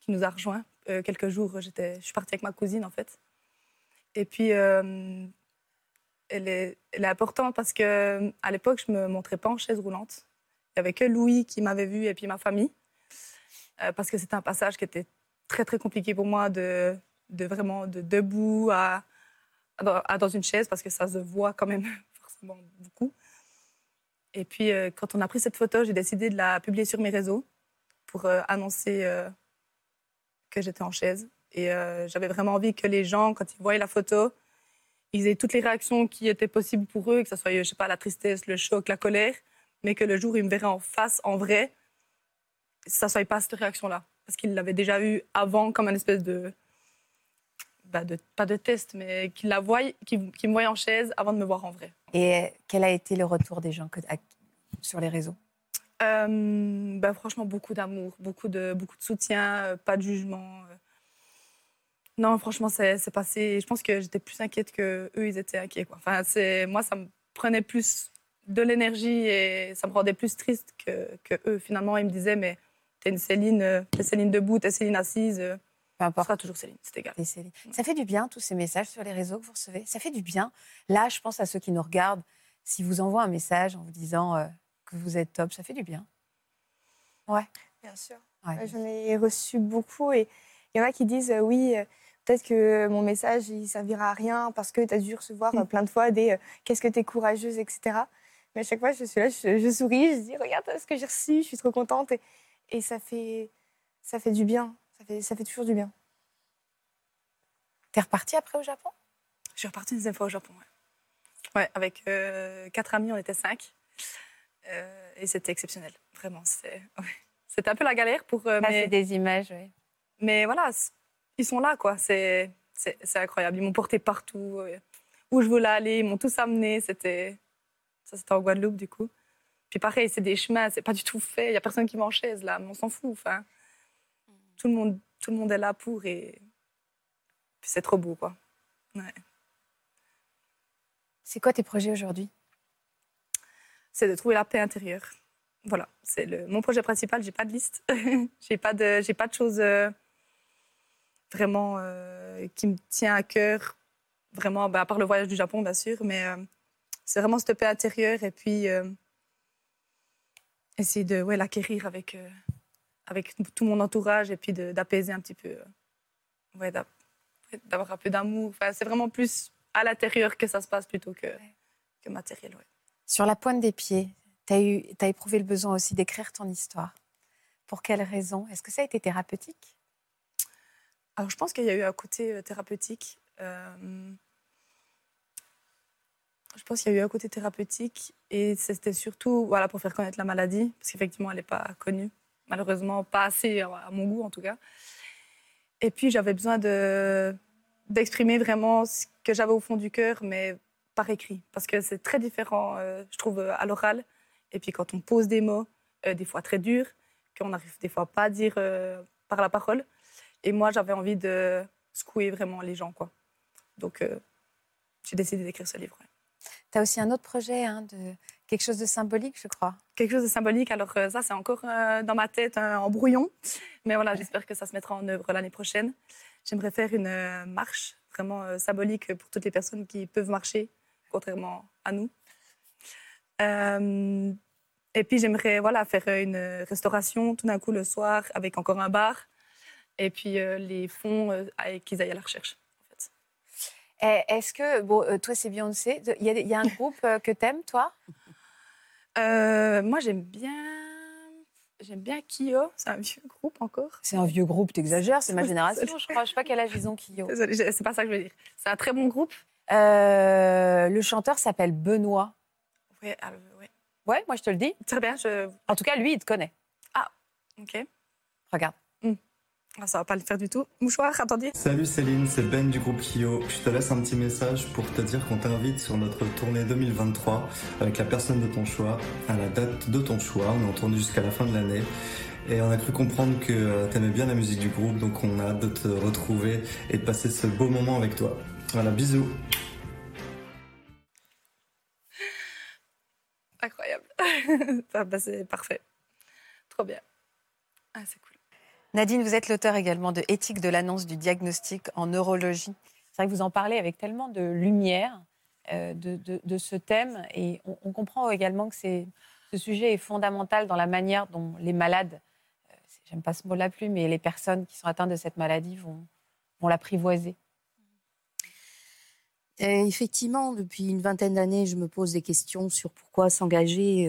qui nous a rejoints. Euh, quelques jours, j'étais, je suis partie avec ma cousine, en fait. Et puis, euh, elle, est, importante parce que à l'époque, je me montrais pas en chaise roulante. Il y avait que Louis qui m'avait vue et puis ma famille. Euh, parce que c'était un passage qui était très, très compliqué pour moi de, vraiment de debout à dans une chaise parce que ça se voit quand même forcément beaucoup. Et puis, euh, quand on a pris cette photo, j'ai décidé de la publier sur mes réseaux pour euh, annoncer euh, que j'étais en chaise. Et j'avais vraiment envie que les gens, quand ils voyaient la photo, ils aient toutes les réactions qui étaient possibles pour eux, que ce soit, je sais pas, la tristesse, le choc, la colère, mais que le jour où ils me verraient en face, en vrai, ça soit pas cette réaction-là. Parce qu'ils l'avaient déjà eu avant comme un espèce de, bah, de- Pas de test, mais qu'ils la voient, qu'ils me voient en chaise avant de me voir en vrai. Et quel a été le retour des gens que- à- sur les réseaux? Euh, bah, franchement, beaucoup d'amour, beaucoup de, beaucoup de soutien, euh, pas de jugement. euh. Non, franchement, c'est passé. Je pense que j'étais plus inquiète que eux, ils étaient inquiets. Quoi. Enfin, c'est moi, ça me prenait plus de l'énergie et ça me rendait plus triste que, que eux. Finalement, ils me disaient, mais t'es une Céline, euh, t'es Céline debout, t'es Céline assise. Peu importe. Ce sera toujours Céline, c'est égal. Céline. Ça fait du bien, tous ces messages sur les réseaux que vous recevez. Ça fait du bien. Là, je pense à ceux qui nous regardent. Si vous envoient un message en vous disant euh, que vous êtes top, ça fait du bien. Ouais. Bien sûr. Ouais. J'en ai reçu beaucoup et il y en a qui disent euh, oui, euh, peut-être que mon message il servira à rien parce que tu as dû recevoir euh, plein de fois des qu'est-ce que tu es courageuse, etc. Mais à chaque fois, je suis là, je, je souris, je dis regarde ce que j'ai reçu, je suis trop contente et, et ça, fait, ça fait du bien. Ça fait, ça fait toujours du bien. T'es reparti après au Japon? Je suis repartie une deuxième fois au Japon. Ouais, Ouais, avec euh, quatre amis, on était cinq. Euh, et c'était exceptionnel, vraiment. C'était ouais. Un peu la galère pour. euh, Là, mais- des images, oui. Mais voilà, ils sont là, quoi. C'est incroyable. Ils m'ont porté partout. euh, Où je voulais aller, ils m'ont tous amené. C'était. Ça, c'était en Guadeloupe, du coup. Puis pareil, c'est des chemins, c'est pas du tout fait. Il y a personne qui m'en chaise, là. Mais on s'en fout. Enfin, tout le, monde, tout le monde est là pour et. Puis c'est trop beau, quoi. Ouais. C'est quoi tes projets aujourd'hui? C'est de trouver la paix intérieure. Voilà, c'est le, mon projet principal. J'ai pas de liste, j'ai pas de, j'ai pas de choses euh, vraiment euh, qui me tient à cœur. Vraiment, bah, à part le voyage du Japon, bien sûr, mais euh, c'est vraiment cette paix intérieure et puis essayer de, ouais, l'acquérir avec avec tout mon entourage et puis d'apaiser un petit peu, euh, ouais, d'avoir un peu d'amour. Enfin, c'est vraiment plus à l'intérieur que ça se passe plutôt que que matériel. Ouais. Sur la pointe des pieds, tu as, t'as éprouvé le besoin aussi d'écrire ton histoire. Pour quelle raison? Est-ce que ça a été thérapeutique? Alors, je pense qu'il y a eu un côté euh, thérapeutique. Euh, je pense qu'il y a eu un côté thérapeutique et c'était surtout voilà, pour faire connaître la maladie, parce qu'effectivement, elle n'est pas connue. Malheureusement, pas assez à mon goût, en tout cas. Et puis, j'avais besoin de, d'exprimer vraiment ce que j'avais au fond du cœur, mais par écrit, parce que c'est très différent, euh, je trouve, euh, à l'oral. Et puis, quand on pose des mots, euh, des fois très durs, qu'on n'arrive des fois pas à dire par la parole. Et moi, j'avais envie de secouer vraiment les gens, quoi. Donc, j'ai décidé d'écrire ce livre. ouais. Tu as aussi un autre projet, hein, de quelque chose de symbolique, je crois. Quelque chose de symbolique. Alors, euh, ça, c'est encore euh, dans ma tête, en brouillon. Mais voilà, j'espère que ça se mettra en œuvre l'année prochaine. J'aimerais faire une euh, marche vraiment symbolique pour toutes les personnes qui peuvent marcher, contrairement à nous. Euh, et puis, j'aimerais voilà, faire une restauration tout d'un coup le soir avec encore un bar. Et puis, euh, les fonds, euh, qu'ils aillent à la recherche. Eh, Est-ce que, bon, toi, c'est Beyoncé. Il y, y a un groupe que t'aimes, toi? Euh, moi, j'aime bien. J'aime bien Kyo, c'est un vieux groupe encore. C'est un vieux groupe, t'exagères, c'est ma génération, je crois. Je sais pas quel âge ils ont, Kyo. C'est pas ça que je veux dire. C'est un très bon groupe. Euh, le chanteur s'appelle Benoît. Alors, ouais. Ouais, moi je te le dis. Très bien. Je... En tout cas, lui, il te connaît. Ah, ok. Regarde. Ah, ça va pas le faire du tout. Mouchoir, attendez. Salut Céline, c'est Ben du groupe Kyo. Je te laisse un petit message pour te dire qu'on t'invite sur notre tournée 2023 avec la personne de ton choix, à la date de ton choix. On est en tournée jusqu'à la fin de l'année. Et on a cru comprendre que euh, t'aimais bien la musique du groupe, donc on a hâte de te retrouver et de passer ce beau moment avec toi. Voilà, bisous. Incroyable. Ah, bah, c'est parfait. Trop bien. Ah, c'est cool. Nadine, vous êtes l'auteur également de Éthique de l'annonce du diagnostic en neurologie. C'est vrai que vous en parlez avec tellement de lumière euh, de, ce thème et on, comprend également que ce sujet est fondamental dans la manière dont les malades, euh, j'aime pas ce mot-là plus, mais les personnes qui sont atteintes de cette maladie vont, l'apprivoiser. Euh, effectivement, depuis une vingtaine d'années, je me pose des questions sur pourquoi s'engager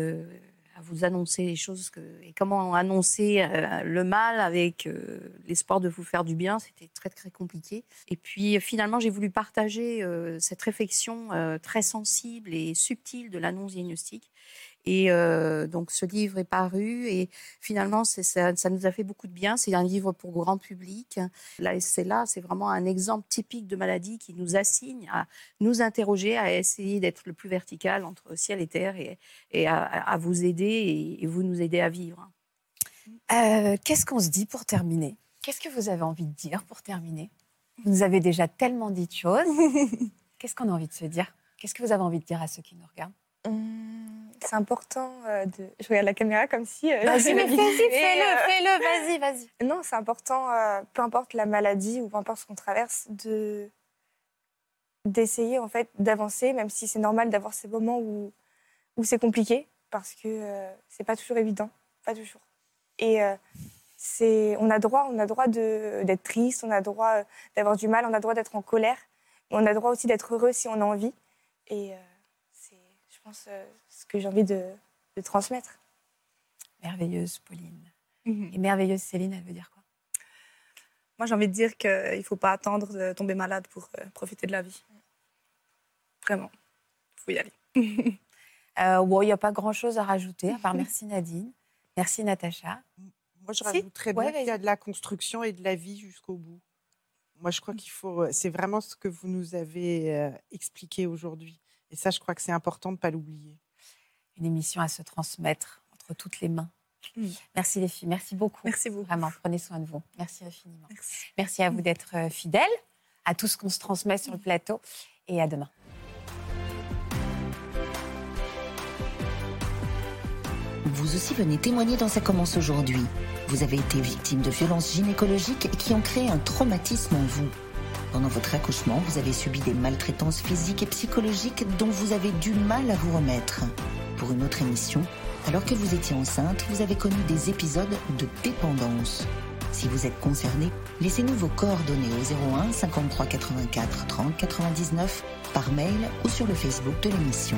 à vous annoncer les choses que- et comment annoncer euh, le mal avec euh, l'espoir de vous faire du bien. C'était très très compliqué. Et puis finalement, j'ai voulu partager euh, cette réflexion très sensible et subtile de l'annonce diagnostique. Et euh, donc ce livre est paru et finalement ça, ça nous a fait beaucoup de bien. C'est un livre pour grand public. Là, c'est là, c'est vraiment un exemple typique de maladie qui nous assigne à nous interroger, à essayer d'être le plus vertical entre ciel et terre et, et à, à vous aider et, et vous nous aider à vivre. Euh, Qu'est-ce qu'on se dit pour terminer? Qu'est-ce que vous avez envie de dire pour terminer? Vous nous avez déjà tellement dit de choses. Qu'est-ce qu'on a envie de se dire? Qu'est-ce que vous avez envie de dire à ceux qui nous regardent? Hum, C'est important euh, de. Je regarde la caméra comme si. euh, Vas-y, mais fais-le, euh, fais-le, vas-y, vas-y. Non, c'est important, euh, peu importe la maladie ou peu importe ce qu'on traverse, de d'essayer en fait d'avancer, même si c'est normal d'avoir ces moments où, où c'est compliqué, parce que euh, c'est pas toujours évident, pas toujours. Et c'est, on a droit, on a droit de- d'être triste, on a droit d'avoir du mal, on a droit d'être en colère, mais on a droit aussi d'être heureux si on a envie. Et pense, euh, ce que j'ai envie de, de transmettre. Merveilleuse Pauline. Et merveilleuse Céline, elle veut dire quoi? Moi, j'ai envie de dire qu'il ne faut pas attendre de tomber malade pour euh, profiter de la vie. Vraiment. Il faut y aller. Euh, Il n'y a pas grand-chose à rajouter, à part merci Nadine, merci Natacha. Moi, je Si rajouterais Ouais, bien qu'il y a de la construction et de la vie jusqu'au bout. Moi, je crois qu'il faut. C'est vraiment ce que vous nous avez euh, expliqué aujourd'hui. Et ça, je crois que c'est important de ne pas l'oublier. Une émission à se transmettre entre toutes les mains. Merci les filles, merci beaucoup. Merci beaucoup. Vraiment, prenez soin de vous. Merci infiniment. Merci, à vous d'être euh, fidèles à tout ce qu'on se transmet sur le plateau et à demain. Vous aussi venez témoigner dans Ça commence aujourd'hui. Vous avez été victime de violences gynécologiques qui ont créé un traumatisme en vous. Pendant votre accouchement, vous avez subi des maltraitances physiques et psychologiques dont vous avez du mal à vous remettre. Pour une autre émission, alors que vous étiez enceinte, vous avez connu des épisodes de dépendance. Si vous êtes concerné, laissez-nous vos coordonnées au 01 53 84 30 99 par mail ou sur le Facebook de l'émission.